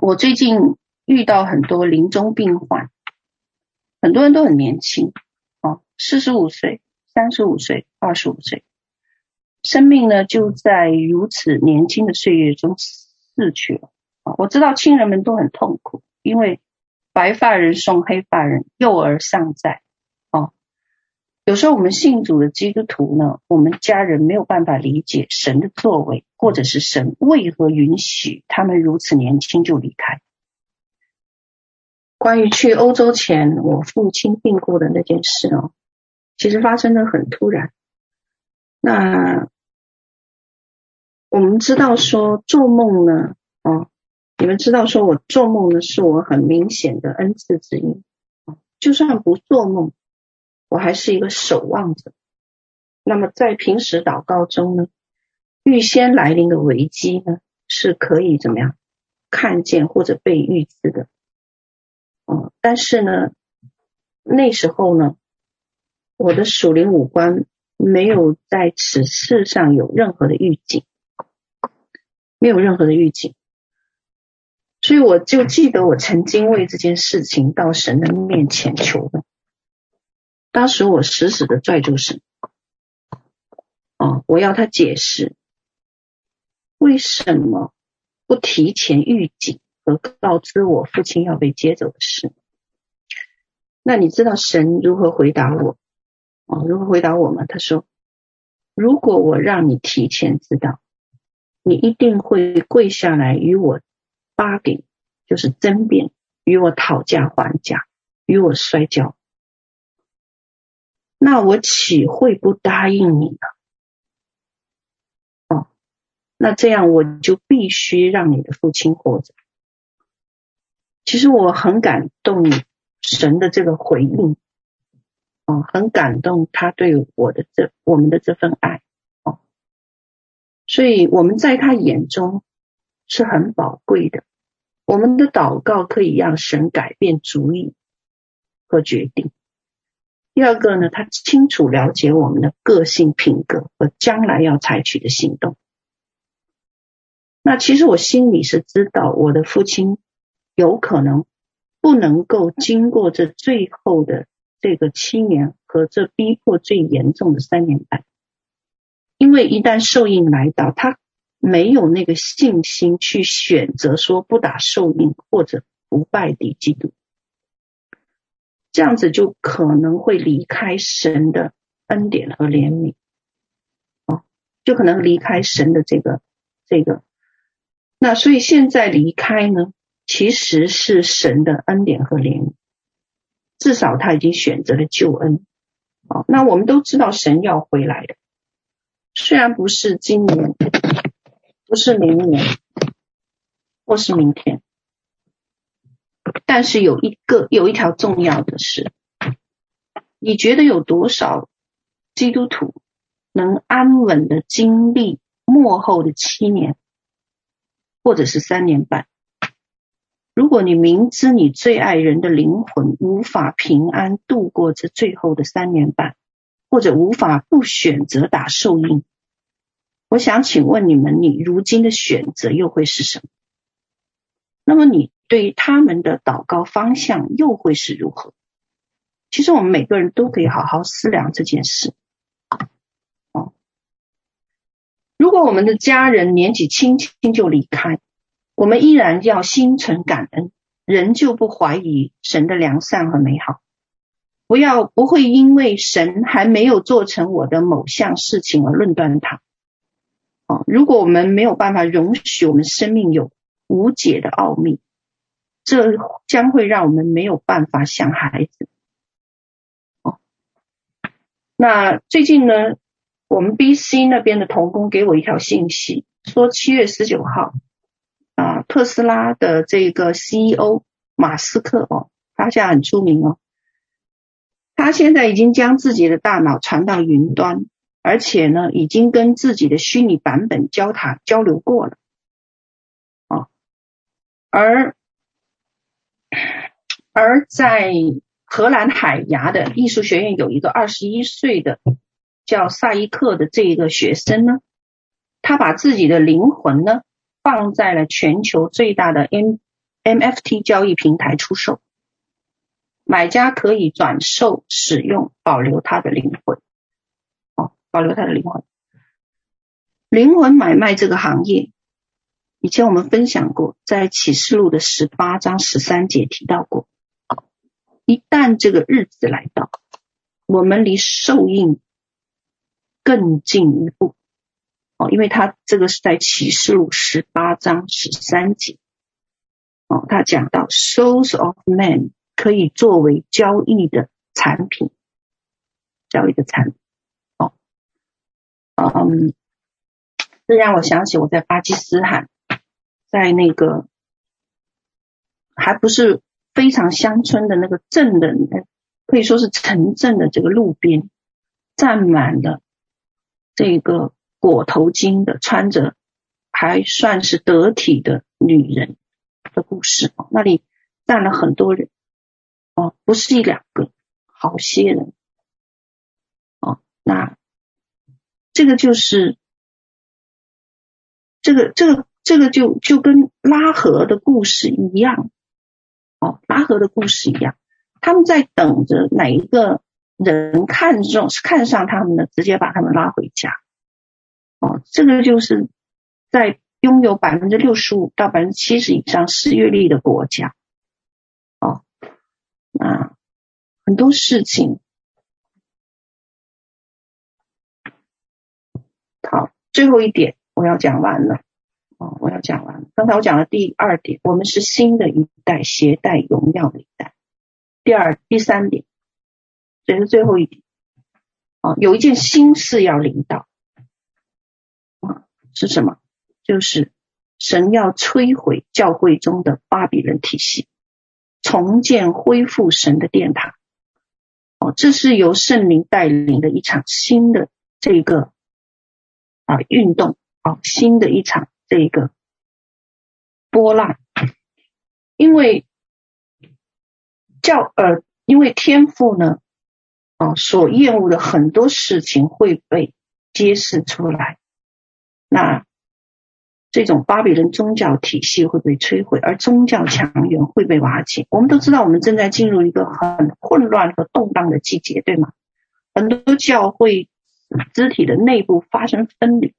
我最近遇到很多临终病患，很多人都很年轻，哦，四十五岁、三十五岁、二十五岁。生命呢，就在如此年轻的岁月中逝去了啊！我知道亲人们都很痛苦，因为白发人送黑发人，幼儿尚在。有时候我们信主的基督徒呢，我们家人没有办法理解神的作为，或者是神为何允许他们如此年轻就离开。关于去欧洲前，我父亲病故的那件事哦，其实发生的很突然。那我们知道说做梦呢，哦，你们知道说我做梦呢，是我很明显的恩赐之一。就算不做梦，我还是一个守望者。那么在平时祷告中呢，预先来临的危机呢，是可以怎么样看见或者被预知的。嗯，但是呢，那时候呢，我的属灵五官没有在此事上有任何的预警，没有任何的预警。所以我就记得我曾经为这件事情到神的面前求问，当时我死死的拽住神，哦，我要他解释为什么不提前预警和告知我父亲要被接走的事。那你知道神如何回答我？哦，如何回答我吗？他说：如果我让你提前知道，你一定会跪下来与我。八给就是争辩，与我讨价还价，与我摔跤，那我岂会不答应你呢？哦，那这样我就必须让你的父亲活着。其实我很感动神的这个回应，哦，很感动他对我的这我们的这份爱，哦，所以我们在他眼中是很宝贵的。我们的祷告可以让神改变主意和决定。第二个呢，他清楚了解我们的个性、品格和将来要采取的行动。那其实我心里是知道，我的父亲有可能不能够经过这最后的这个七年和这逼迫最严重的三年半，因为一旦受印来到他。没有那个信心去选择说不打受印或者不拜敌基督，这样子就可能会离开神的恩典和怜悯，哦，就可能离开神的这个这个。那所以现在离开呢，其实是神的恩典和怜悯，至少他已经选择了救恩。哦，那我们都知道神要回来的，虽然不是今年。不是明年，或是明天，但是有一个有一条重要的是，你觉得有多少基督徒能安稳的经历末后的七年，或者是三年半？如果你明知你最爱人的灵魂无法平安度过这最后的三年半，或者无法不选择打受印。我想请问你们，你如今的选择又会是什么？那么你对于他们的祷告方向又会是如何？其实我们每个人都可以好好思量这件事。哦，如果我们的家人年纪轻轻就离开，我们依然要心存感恩，仍旧不怀疑神的良善和美好。不要不会因为神还没有做成我的某项事情而论断他。如果我们没有办法容许我们生命有无解的奥秘，这将会让我们没有办法像孩子。哦，那最近呢，我们 BC 那边的童工给我一条信息，说七月十九号，啊，特斯拉的这个 CEO 马斯克哦，他现在很出名哦，他现在已经将自己的大脑传到云端。而且呢，已经跟自己的虚拟版本交谈交流过了，啊，而而在荷兰海牙的艺术学院有一个二十一岁的叫萨伊克的这一个学生呢，他把自己的灵魂呢放在了全球最大的 M MFT 交易平台出售，买家可以转售使用，保留他的灵魂。哦保留他的灵魂，灵魂买卖这个行业，以前我们分享过，在启示录的十八章十三节提到过。一旦这个日子来到，我们离受印更进一步哦，因为他这个是在启示录十八章十三节哦，他讲到 souls of men 可以作为交易的产品，交易的产品哦，嗯，这让我想起我在巴基斯坦，在那个还不是非常乡村的那个镇的。可以说是城镇的这个路边站满了这个裹头巾的、穿着还算是得体的女人的故事。那里站了很多人哦，不是一两个，好些人哦。那这个就是这个这个这个就就跟拉合的故事一样哦，拉合的故事一样。他们在等着哪一个人看中、看上他们呢？直接把他们拉回家。哦，这个就是在拥有百分之六十五到百分之七十以上失业率的国家。哦，那很多事情。好，最后一点我要讲完了。哦，我要讲完了。刚才我讲了第二点，我们是新的一代，携带荣耀的一代。第二、第三点，这是最后一点啊，有一件新事要领导啊，是什么？就是神要摧毁教会中的巴比伦体系，重建、恢复神的殿堂。哦，这是由圣灵带领的一场新的这个啊运动啊，新的一场这一个波浪，因为。教呃，因为天赋呢，啊，所厌恶的很多事情会被揭示出来，那这种巴比伦宗教体系会被摧毁，而宗教强援会被瓦解。我们都知道，我们正在进入一个很混乱和动荡的季节，对吗？很多教会肢体的内部发生分离，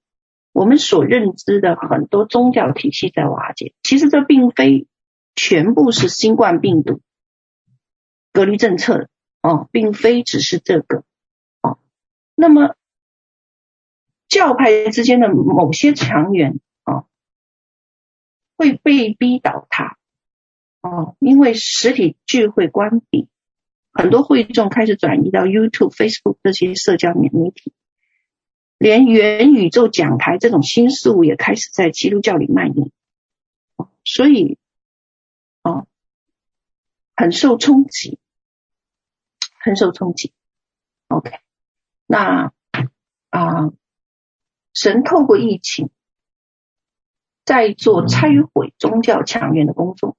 我们所认知的很多宗教体系在瓦解。其实这并非全部是新冠病毒。隔离政策哦，并非只是这个哦。那么教派之间的某些强援哦，会被逼倒塌哦，因为实体聚会关闭，很多会众开始转移到 YouTube、Facebook 这些社交媒体，连元宇宙讲台这种新事物也开始在基督教里蔓延，所以哦，很受冲击。很受冲击，OK，那啊，神透过疫情在做拆毁宗教强援的工作，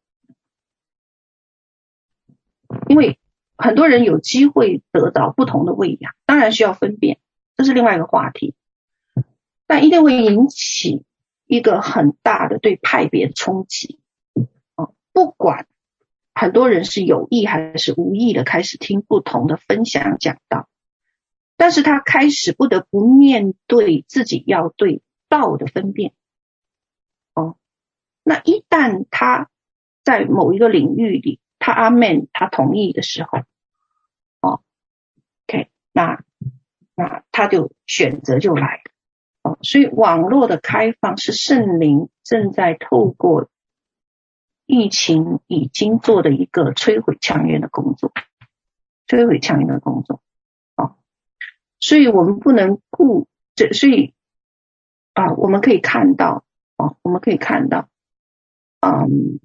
因为很多人有机会得到不同的喂养，当然需要分辨，这是另外一个话题，但一定会引起一个很大的对派别的冲击，哦，不管。很多人是有意还是无意的开始听不同的分享讲道，但是他开始不得不面对自己要对道的分辨。哦，那一旦他在某一个领域里，他阿门，他同意的时候，哦，OK，那那他就选择就来了。所以网络的开放是圣灵正在透过。疫情已经做的一个摧毁强援的工作，摧毁强援的工作，啊，所以我们不能顾这，所以啊，我们可以看到，啊，我们可以看到，嗯，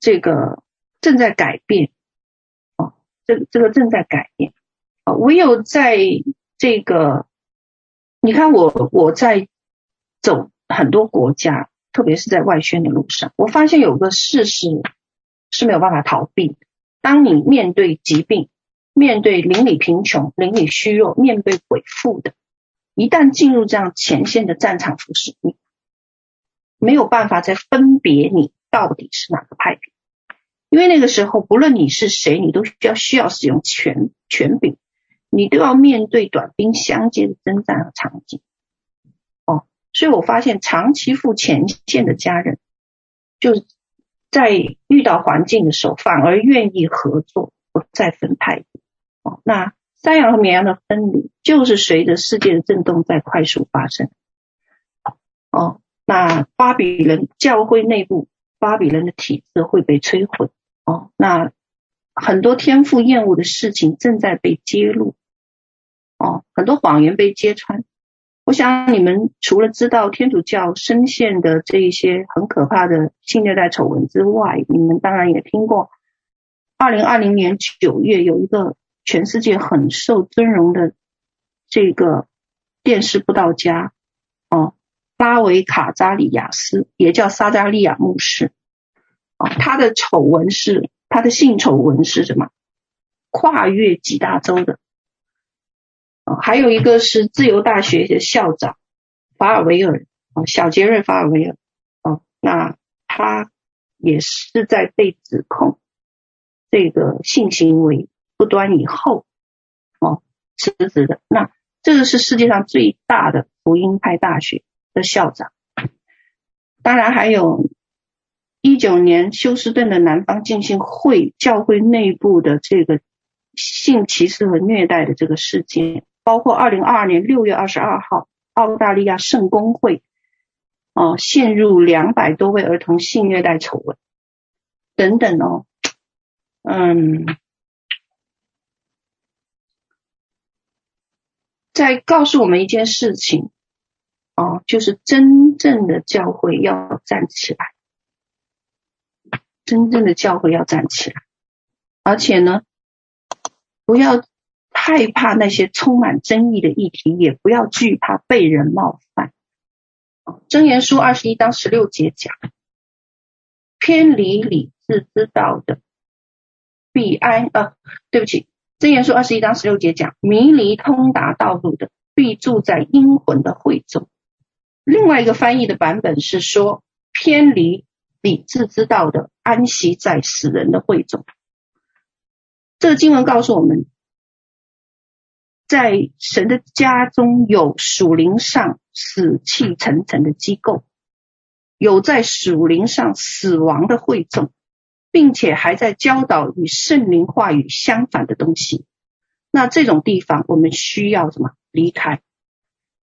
这个正在改变，啊，这个这个正在改变，唯有在这个，你看我我在走很多国家。特别是在外宣的路上，我发现有个事实是没有办法逃避。当你面对疾病、面对邻里贫穷、邻里虚弱、面对鬼附的，一旦进入这样前线的战场服侍，你没有办法再分别你到底是哪个派别，因为那个时候不论你是谁，你都需要需要使用权权柄，你都要面对短兵相接的征战和场景。哦所以我发现，长期赴前线的家人，就是在遇到环境的时候，反而愿意合作，不再分派。哦，那山羊和绵羊的分离，就是随着世界的震动在快速发生。哦，那巴比伦教会内部，巴比伦的体制会被摧毁。哦，那很多天赋厌恶的事情正在被揭露。哦，很多谎言被揭穿。我想你们除了知道天主教深陷的这一些很可怕的性虐待丑闻之外，你们当然也听过，二零二零年九月有一个全世界很受尊荣的这个电视布道家，哦，拉维卡扎里亚斯，也叫撒扎利亚牧师，啊，他的丑闻是他的性丑闻是什么？跨越几大洲的。还有一个是自由大学的校长法尔维尔啊，小杰瑞法尔维尔，啊，那他也是在被指控这个性行为不端以后，哦，辞职的。那这个是世界上最大的福音派大学的校长。当然还有一九年休斯顿的南方浸信会教会内部的这个性歧视和虐待的这个事件。包括二零二二年六月二十二号，澳大利亚圣公会，哦，陷入两百多位儿童性虐待丑闻，等等哦，嗯，在告诉我们一件事情，哦，就是真正的教会要站起来，真正的教会要站起来，而且呢，不要。害怕那些充满争议的议题，也不要惧怕被人冒犯。箴言书二十一章十六节讲：偏离理智之道的，必安。呃，对不起，箴言书二十一章十六节讲：迷离通达道路的，必住在阴魂的会中。另外一个翻译的版本是说：偏离理智之道的，安息在死人的会中。这个经文告诉我们。在神的家中有属灵上死气沉沉的机构，有在属灵上死亡的会众，并且还在教导与圣灵话语相反的东西。那这种地方，我们需要什么？离开。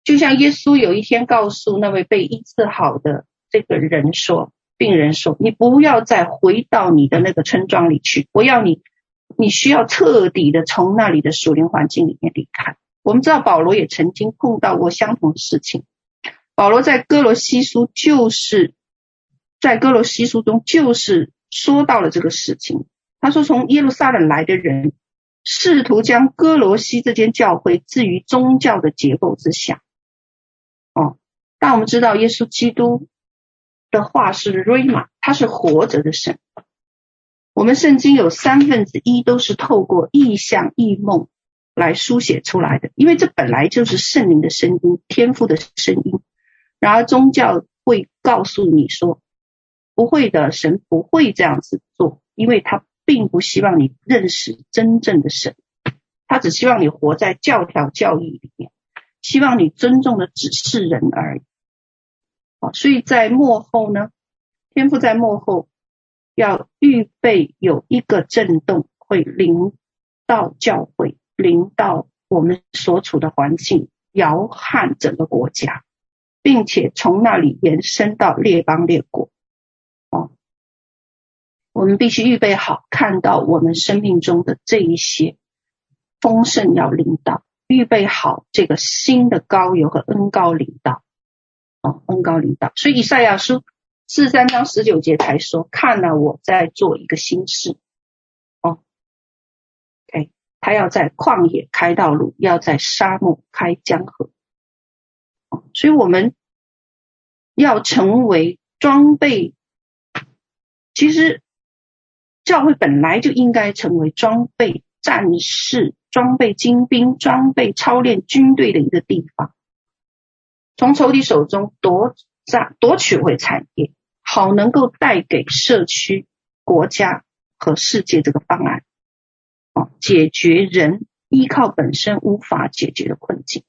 就像耶稣有一天告诉那位被医治好的这个人说：“病人说，你不要再回到你的那个村庄里去，我要你。”你需要彻底的从那里的属灵环境里面离开。我们知道保罗也曾经碰到过相同的事情。保罗在哥罗西书就是在哥罗西书中就是说到了这个事情。他说，从耶路撒冷来的人试图将哥罗西这间教会置于宗教的结构之下。哦，但我们知道耶稣基督的话是瑞玛，他是活着的神。我们圣经有三分之一都是透过异象、异梦来书写出来的，因为这本来就是圣灵的声音、天赋的声音。然而宗教会告诉你说，不会的，神不会这样子做，因为他并不希望你认识真正的神，他只希望你活在教条教义里面，希望你尊重的只是人而已。好，所以在幕后呢，天赋在幕后。要预备有一个震动会临到教会，临到我们所处的环境，摇撼整个国家，并且从那里延伸到列邦列国。哦，我们必须预备好，看到我们生命中的这一些丰盛要临到，预备好这个新的高油和恩高领导。哦，恩高领导，所以以赛亚书。四十三章十九节才说，看了我在做一个新事，哦，OK，他要在旷野开道路，要在沙漠开江河，哦，所以我们要成为装备。其实教会本来就应该成为装备战士、装备精兵、装备操练军队的一个地方，从仇敌手中夺占夺取回产业。好，能够带给社区、国家和世界这个方案，哦，解决人依靠本身无法解决的困境。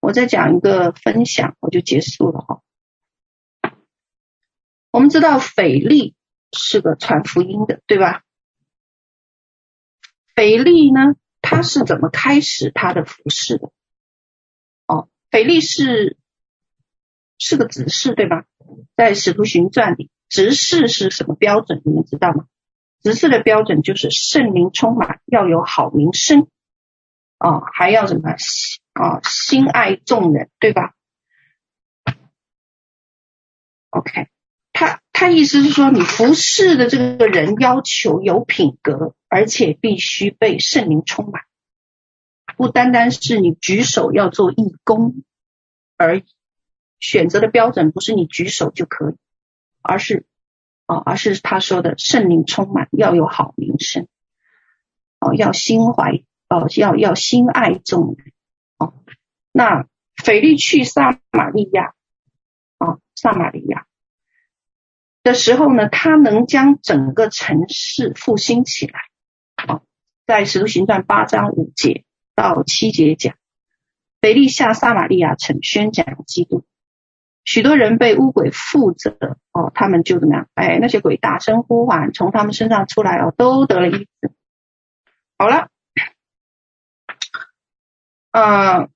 我再讲一个分享，我就结束了哈。我们知道腓力是个传福音的，对吧？腓力呢，他是怎么开始他的服侍的？哦，腓力是是个执事对吧？在使徒行传里，执事是什么标准？你们知道吗？执事的标准就是圣灵充满，要有好名声，哦，还要什么？啊、哦，心爱众人，对吧？OK，他他意思是说，你服侍的这个人要求有品格，而且必须被圣灵充满，不单单是你举手要做义工而已，选择的标准不是你举手就可以，而是啊、哦，而是他说的圣灵充满，要有好名声，哦，要心怀哦，要要心爱众人。哦，那腓力去撒玛利亚，啊，撒玛利亚的时候呢，他能将整个城市复兴起来。啊，在使徒行传八章五节到七节讲，腓力下撒玛利亚城宣讲基督，许多人被污鬼附着，哦，他们就怎么样？哎，那些鬼大声呼唤，从他们身上出来哦，都得了医治。好了。呃，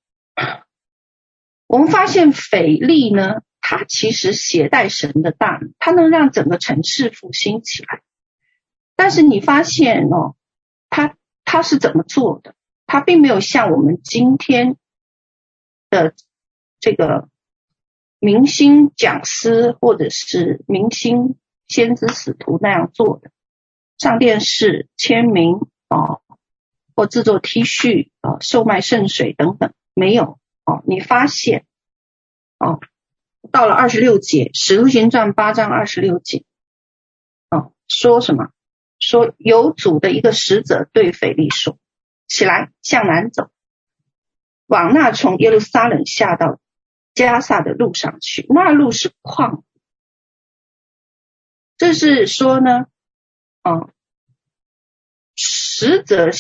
我们发现腓力呢，他其实携带神的大能，他能让整个城市复兴起来。但是你发现哦，他他是怎么做的？他并没有像我们今天的这个明星讲师或者是明星先知使徒那样做的，上电视签名哦。或制作 T 恤啊，售卖圣水等等，没有哦。你发现哦，到了二十六节，《使徒行传》八章二十六节，哦，说什么？说有主的一个使者对腓力说：“起来，向南走，往那从耶路撒冷下到加萨的路上去。那路是旷。”这是说呢，哦，使者。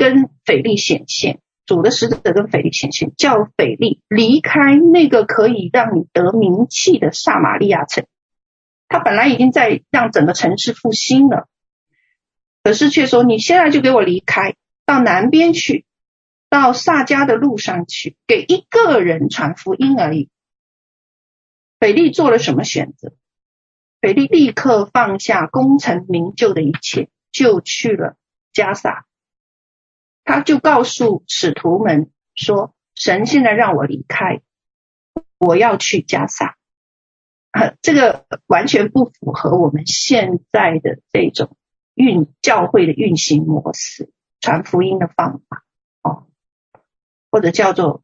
跟腓力显现，主的使者跟腓力显现，叫腓力离开那个可以让你得名气的撒玛利亚城。他本来已经在让整个城市复兴了，可是却说：“你现在就给我离开，到南边去，到撒迦的路上去，给一个人传福音而已。”斐利做了什么选择？斐利立刻放下功成名就的一切，就去了迦萨。他就告诉使徒们说：“神现在让我离开，我要去加萨。”这个完全不符合我们现在的这种运教会的运行模式、传福音的方法，或者叫做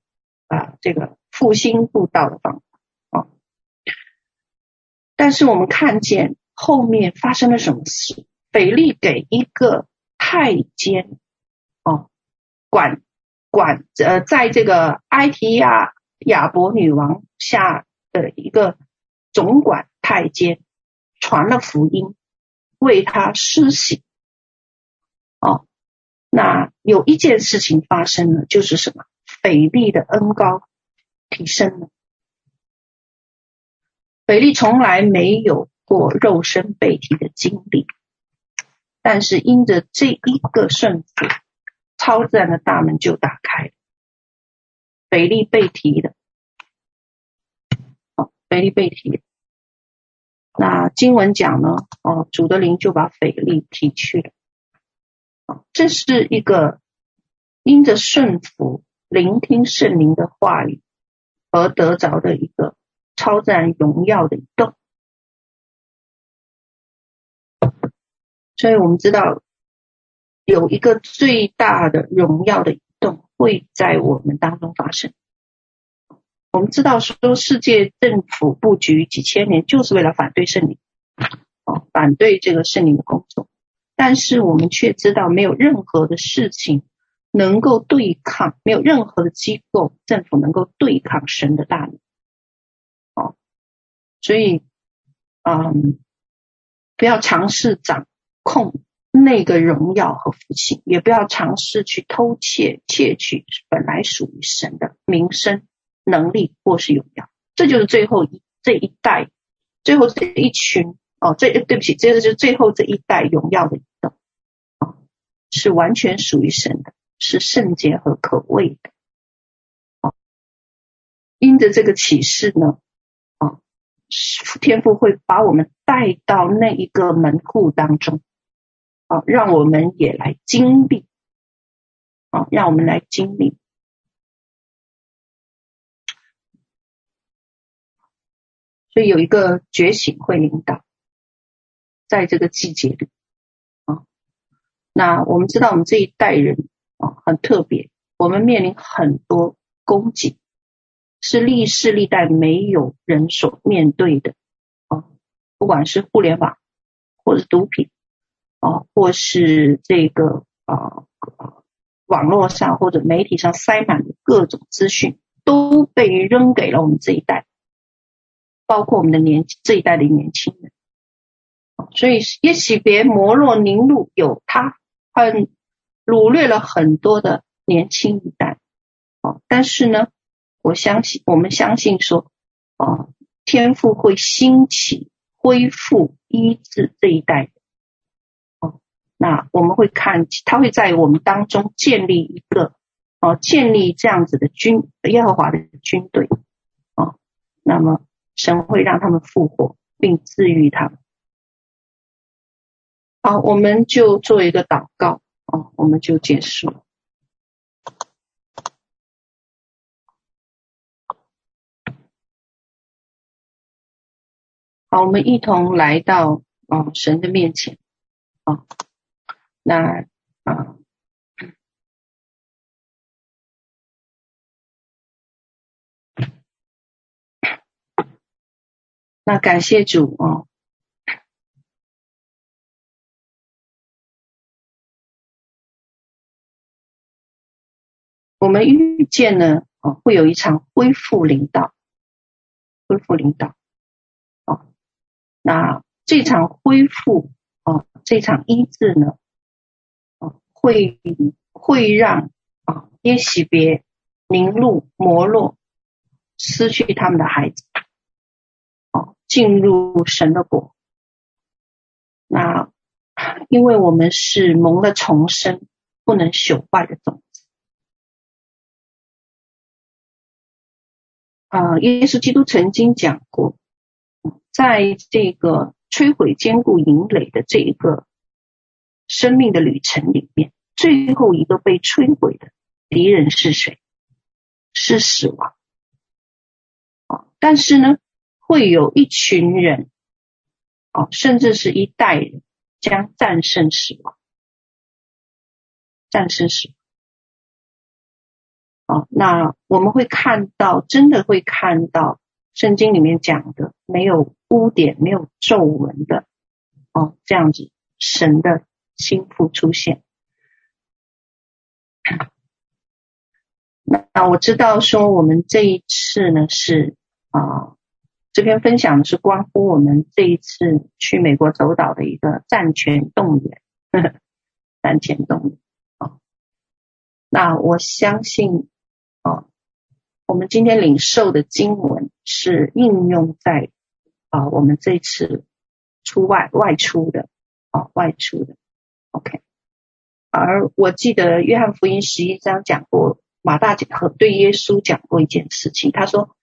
啊这个复兴布道的方法哦。但是我们看见后面发生了什么事？腓力给一个太监哦。管管呃，在这个埃提亚亚伯女王下的一个总管太监传了福音，为他施洗。哦，那有一件事情发生了，就是什么？腓力的恩高提升了。腓力从来没有过肉身被提的经历，但是因着这一个顺服。超自然的大门就打开了，腓力被提的，哦，腓力被提。那经文讲呢，哦，主的灵就把腓力提去了，哦，这是一个因着顺服、聆听圣灵的话语而得着的一个超自然荣耀的移动。所以我们知道。有一个最大的荣耀的移动会在我们当中发生。我们知道说，世界政府布局几千年，就是为了反对圣灵，哦，反对这个圣灵的工作。但是我们却知道，没有任何的事情能够对抗，没有任何的机构政府能够对抗神的大能。哦，所以，嗯，不要尝试掌控。那个荣耀和福气，也不要尝试去偷窃、窃取本来属于神的名声、能力或是荣耀。这就是最后一这一代，最后这一群哦，这对不起，这个就是最后这一代荣耀的移动啊，是完全属于神的，是圣洁和可畏的。啊，因着这个启示呢，啊，天父会把我们带到那一个门户当中，啊，让我们也来经历，啊，让我们来经历。所以有一个觉醒会领导，在这个季节里啊，那我们知道我们这一代人啊很特别，我们面临很多攻击，是历世历代没有人所面对的啊，不管是互联网，或者毒品啊，或是这个啊网络上或者媒体上塞满的各种资讯，都被扔给了我们这一代。包括我们的年这一代的年轻人，所以耶洗别、摩洛、宁录有他很掳掠了很多的年轻一代，哦，但是呢，我相信我们相信说，哦，天赋会兴起恢复医治这一代，哦，那我们会看他会在我们当中建立一个哦，建立这样子的军耶和华的军队，哦，那么。神会让他们复活，并治愈他们。好，我们就做一个祷告，哦，我们就结束。好，我们一同来到哦神的面前，哦，那啊。那感谢主哦，我们遇见呢哦，会有一场恢复领导，恢复领导哦。那这场恢复哦，这场医治呢，哦，会会让啊耶洗别、宁录、摩洛失去他们的孩子。进入神的国，那因为我们是蒙了重生，不能朽坏的种啊，耶稣基督曾经讲过，在这个摧毁坚固营垒的这一个生命的旅程里面，最后一个被摧毁的敌人是谁？是死亡。啊，但是呢，会有一群人，哦，甚至是一代人将战胜死亡，战胜死亡。哦，那我们会看到，真的会看到圣经里面讲的没有污点、没有皱纹的，哦，这样子神的心腹出现。那我知道说，我们这一次呢是啊。这篇分享的是关乎我们这一次去美国走岛的一个战前动员，呵 呵战前动员啊。那我相信，我们今天领受的经文是应用在啊我们这次出外外出的啊外出的。OK，而我记得约翰福音十一章讲过，马大姐和对耶稣讲过一件事情，他说。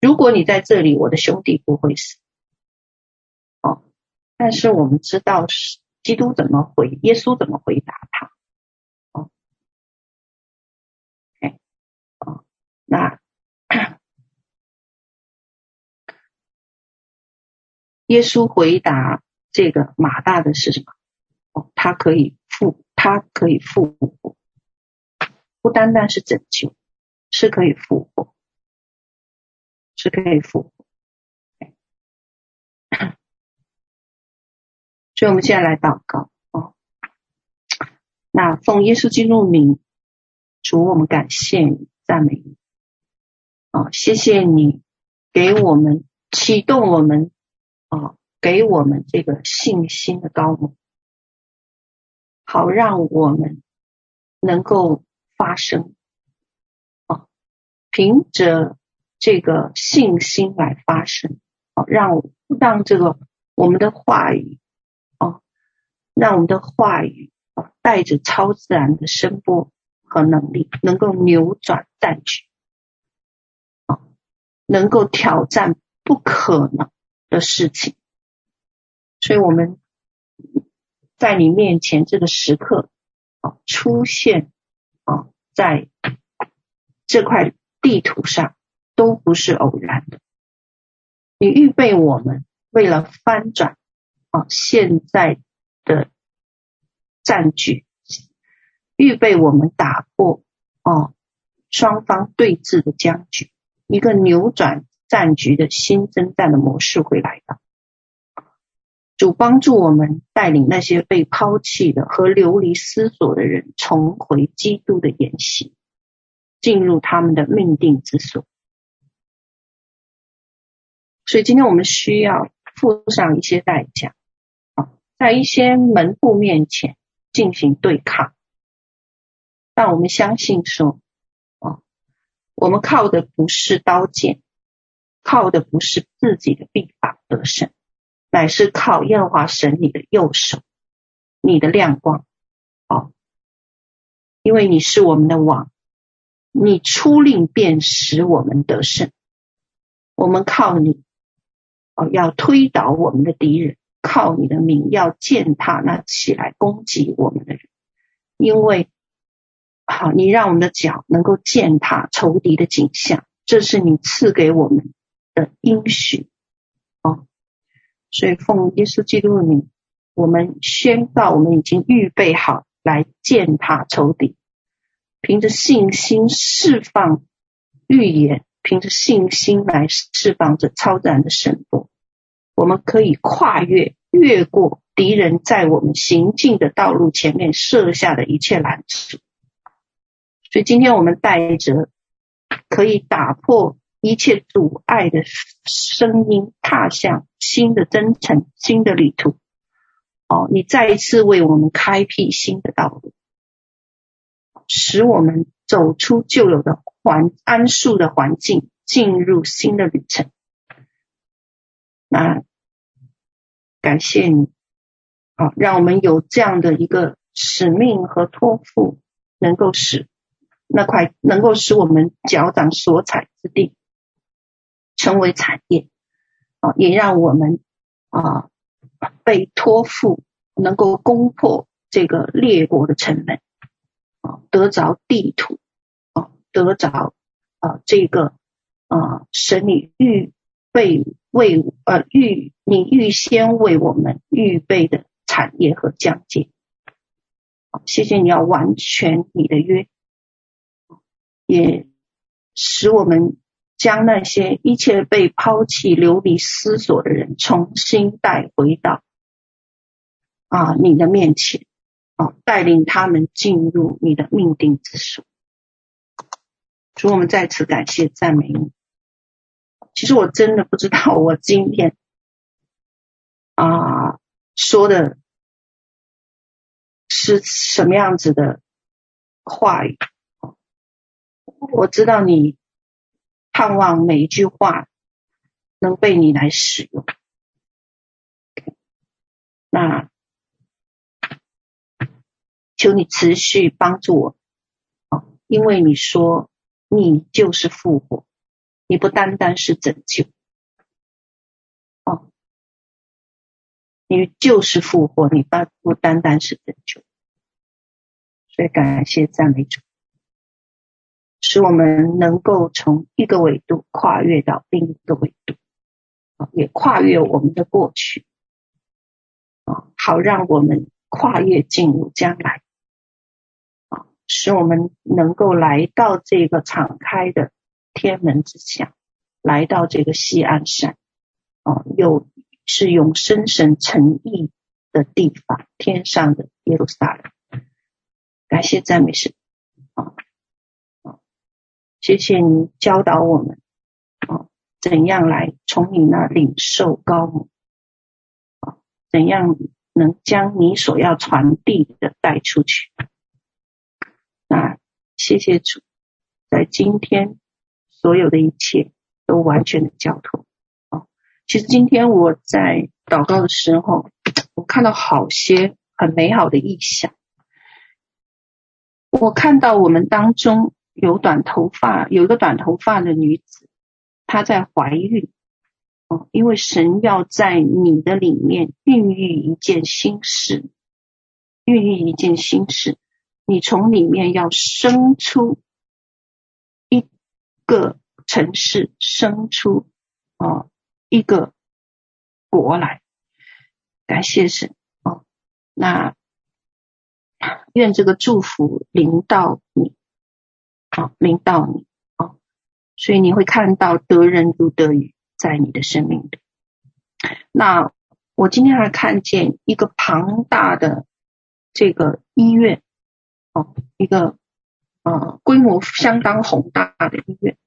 如果你在这里，我的兄弟不会死。哦，但是我们知道是基督怎么回，耶稣怎么回答他。那 耶稣回答这个马大的是什么？哦，他可以复，他可以复活，不单单是拯救，是可以复活。是可以复活，所以我们现在来祷告哦。那奉耶稣基督名，主，我们感谢你，赞美你。啊，谢谢你给我们启动我们，啊，给我们这个信心的高度，好让我们能够发声。啊，凭着。这个信心来发声，啊，让让这个我们的话语，啊，让我们的话语，啊，带着超自然的声波和能力，能够扭转战局，能够挑战不可能的事情。所以我们在你面前这个时刻啊出现啊，在这块地图上都不是偶然的。你预备我们为了翻转啊现在的战局，预备我们打破哦双方对峙的僵局，一个扭转战局的新征战的模式会来到。主帮助我们带领那些被抛弃的和流离失所的人重回基督的筵席，进入他们的命定之所。所以今天我们需要付上一些代价，在一些门户面前进行对抗。但我们相信说，我们靠的不是刀剑，靠的不是自己的臂膀得胜，乃是靠耶和华神你的右手，你的亮光，啊，因为你是我们的王，你出令便使我们得胜，我们靠你。哦，要推倒我们的敌人，靠你的名要践踏那起来攻击我们的人，因为好，你让我们的脚能够践踏仇敌的景象，这是你赐给我们的应许。哦，所以奉耶稣基督的名，我们宣告，我们已经预备好来践踏仇敌，凭着信心释放预言。凭着信心来释放这超自然的神国，我们可以跨越、越过敌人在我们行进的道路前面设下的一切拦阻。所以今天我们带着可以打破一切阻碍的声音，踏向新的征程、新的旅途。哦，你再一次为我们开辟新的道路，使我们走出旧有的。环安舒的环境，进入新的旅程。那感谢你，好，让我们有这样的一个使命和托付，能够使那块能够使我们脚掌所踩之地成为产业，啊，也让我们啊被托付能够攻破这个列国的城门，啊，得着地图啊。得着啊，这个啊，神你预备为呃预你预先为我们预备的产业和疆界，好，谢谢你要完全你的约，也使我们将那些一切被抛弃、流离失所的人重新带回到啊你的面前，啊，带领他们进入你的命定之所。主，我们再次感谢赞美你。其实我真的不知道，我今天啊说的是什么样子的话语。我知道你盼望每一句话能被你来使用。那求你持续帮助我，因为你说。你就是复活，你不单单是拯救，哦，你就是复活，你不不单单是拯救，所以感谢赞美主，使我们能够从一个维度跨越到另一个维度，啊，也跨越我们的过去，啊，好让我们跨越进入将来。啊使我们能够来到这个敞开的天门之下，来到这个西安山，啊，又是用深神诚意的地方，天上的耶路撒冷。感谢赞美神，啊，谢谢你教导我们，啊，怎样来从你那领受高，啊，怎样能将你所要传递的带出去。那谢谢主，在今天所有的一切都完全的交托。哦，其实今天我在祷告的时候，我看到好些很美好的意象。我看到我们当中有短头发，有一个短头发的女子，她在怀孕。哦，因为神要在你的里面孕育一件新事，孕育一件新事，你从里面要生出一个城市，生出啊一个国来。感谢神哦，那愿这个祝福临到你，好，临到你哦，所以你会看到得人如得鱼。在你的生命里，那我今天还看见一个庞大的这个医院，哦，一个呃规模相当宏大的医院，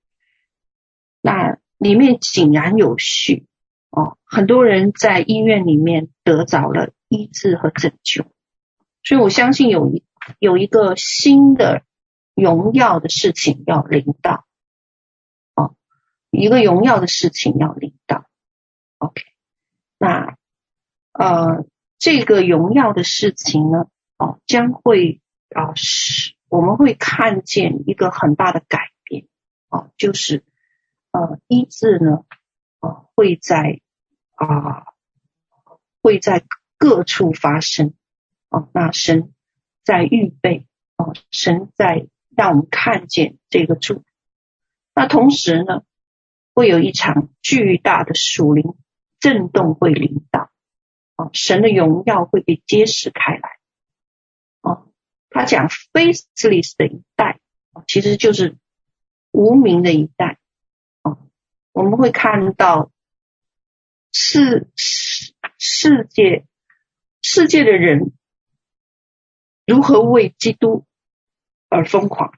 那里面井然有序，哦，很多人在医院里面得着了医治和拯救，所以我相信有一有一个新的荣耀的事情要临到。一个荣耀的事情要领到，OK，那呃，这个荣耀的事情呢，哦，将会啊是、我们会看见一个很大的改变，哦、就是呃医治呢，啊、呃、会在啊、会在各处发生，哦、那神在预备，哦、神在让我们看见这个主，那同时呢。会有一场巨大的属灵震动会临到，啊，神的荣耀会被揭示开来，啊，他讲 faithless 的一代，其实就是无名的一代，啊，我们会看到世世世界世界的人如何为基督而疯狂，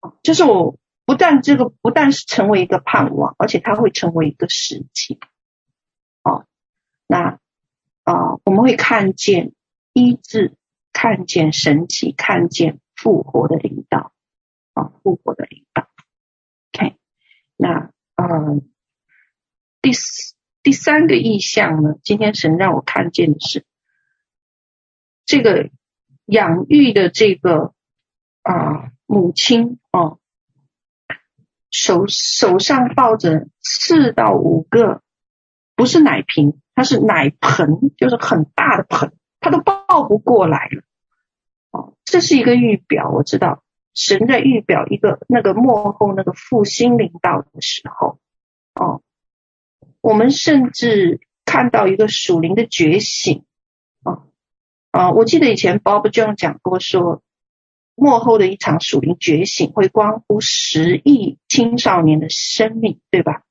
啊，就是我。不但这个不但是成为一个盼望，而且它会成为一个实际。哦，那啊、我们会看见医治，看见神奇，看见复活的领导啊，复活的领导。OK，那嗯、第四第三个意象呢？今天神让我看见的是这个养育的这个啊、母亲哦。手手上抱着四到五个，不是奶瓶，它是奶盆，就是很大的盆，它都抱不过来了。哦，这是一个预表，我知道神在预表一个那个幕后那个复兴领导的时候。哦，我们甚至看到一个属灵的觉醒。啊啊，我记得以前 Bob John 讲过说。幕后的一场属灵觉醒，会关乎十亿青少年的生命，对吧？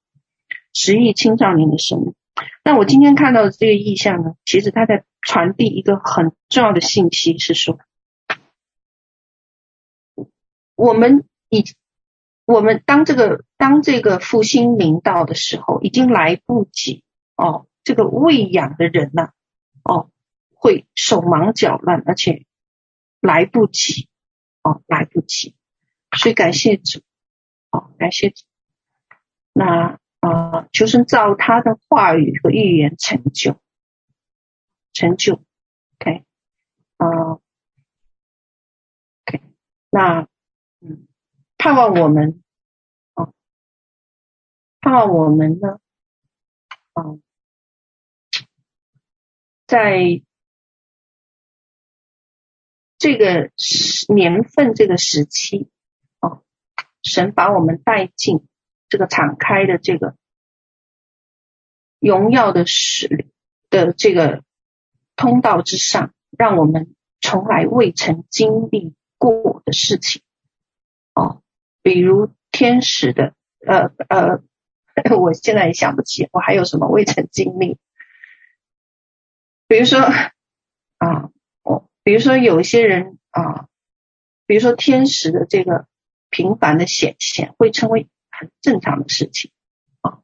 十亿青少年的生命。那我今天看到的这个意象呢，其实它在传递一个很重要的信息，是说，我们已，我们当这个当这个复兴临到的时候，已经来不及哦。这个喂养的人呐、哦，会手忙脚乱，而且来不及。哦，来不及，所以感谢主，哦，感谢主。那啊、呃，求神照他的话语和预言成就，成就，OK，啊、，OK，那嗯，盼望我们，哦，盼望我们呢，啊、在。这个时年份，这个时期，哦，神把我们带进这个敞开的这个荣耀的使的这个通道之上，让我们从来未曾经历过的事情，哦，比如天使的，呃呃，我现在也想不起，我还有什么未曾经历，比如说啊。比如说，有一些人啊，比如说天使的这个频繁的显现，会成为很正常的事情啊。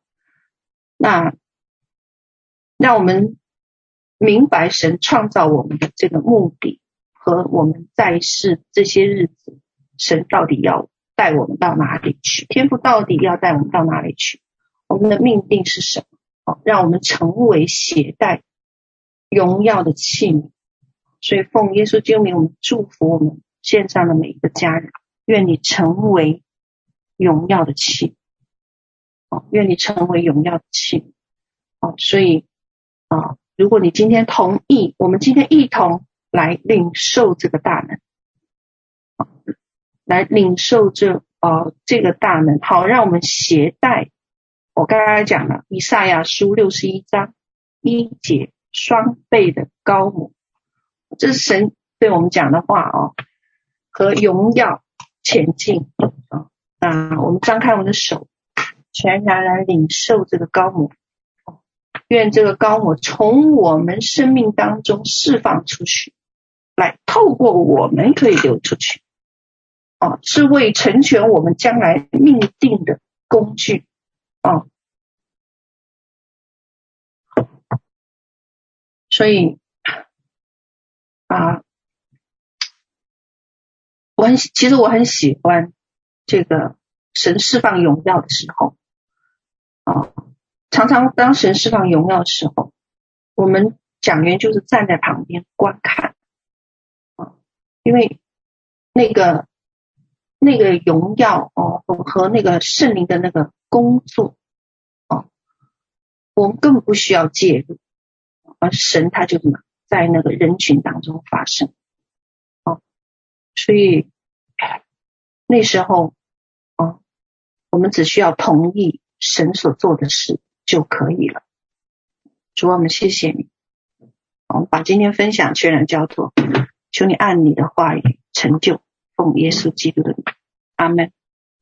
那让我们明白神创造我们的这个目的和我们在世这些日子，神到底要带我们到哪里去？天父到底要带我们到哪里去？我们的命定是什么？啊，让我们成为携带荣耀的器皿。所以奉耶稣之名，我们祝福我们线上的每一个家人，愿你成为荣耀的器，哦，愿你成为荣耀的器，哦，所以啊，如果你今天同意，我们今天一同来领受这个大能，来领受这呃这个大门，好，让我们携带我刚刚讲了以赛亚书六十一章一节双倍的膏抹，这是神对我们讲的话哦。和荣耀前进啊！那我们张开我们的手，全然来领受这个膏抹。愿这个膏抹从我们生命当中释放出去，来透过我们可以流出去。啊，是为成全我们将来命定的工具啊！所以啊。我很其实我很喜欢这个神释放荣耀的时候啊，常常当神释放荣耀的时候，我们讲员就是站在旁边观看啊，因为那个那个荣耀哦和那个圣灵的那个工作啊，我们根本不需要介入，而神他就在那个人群当中发生。所以那时候，啊，我们只需要同意神所做的事就可以了。主，我们谢谢你。我们把今天分享全然交托，求你按你的话语成就，奉耶稣基督的名，阿门。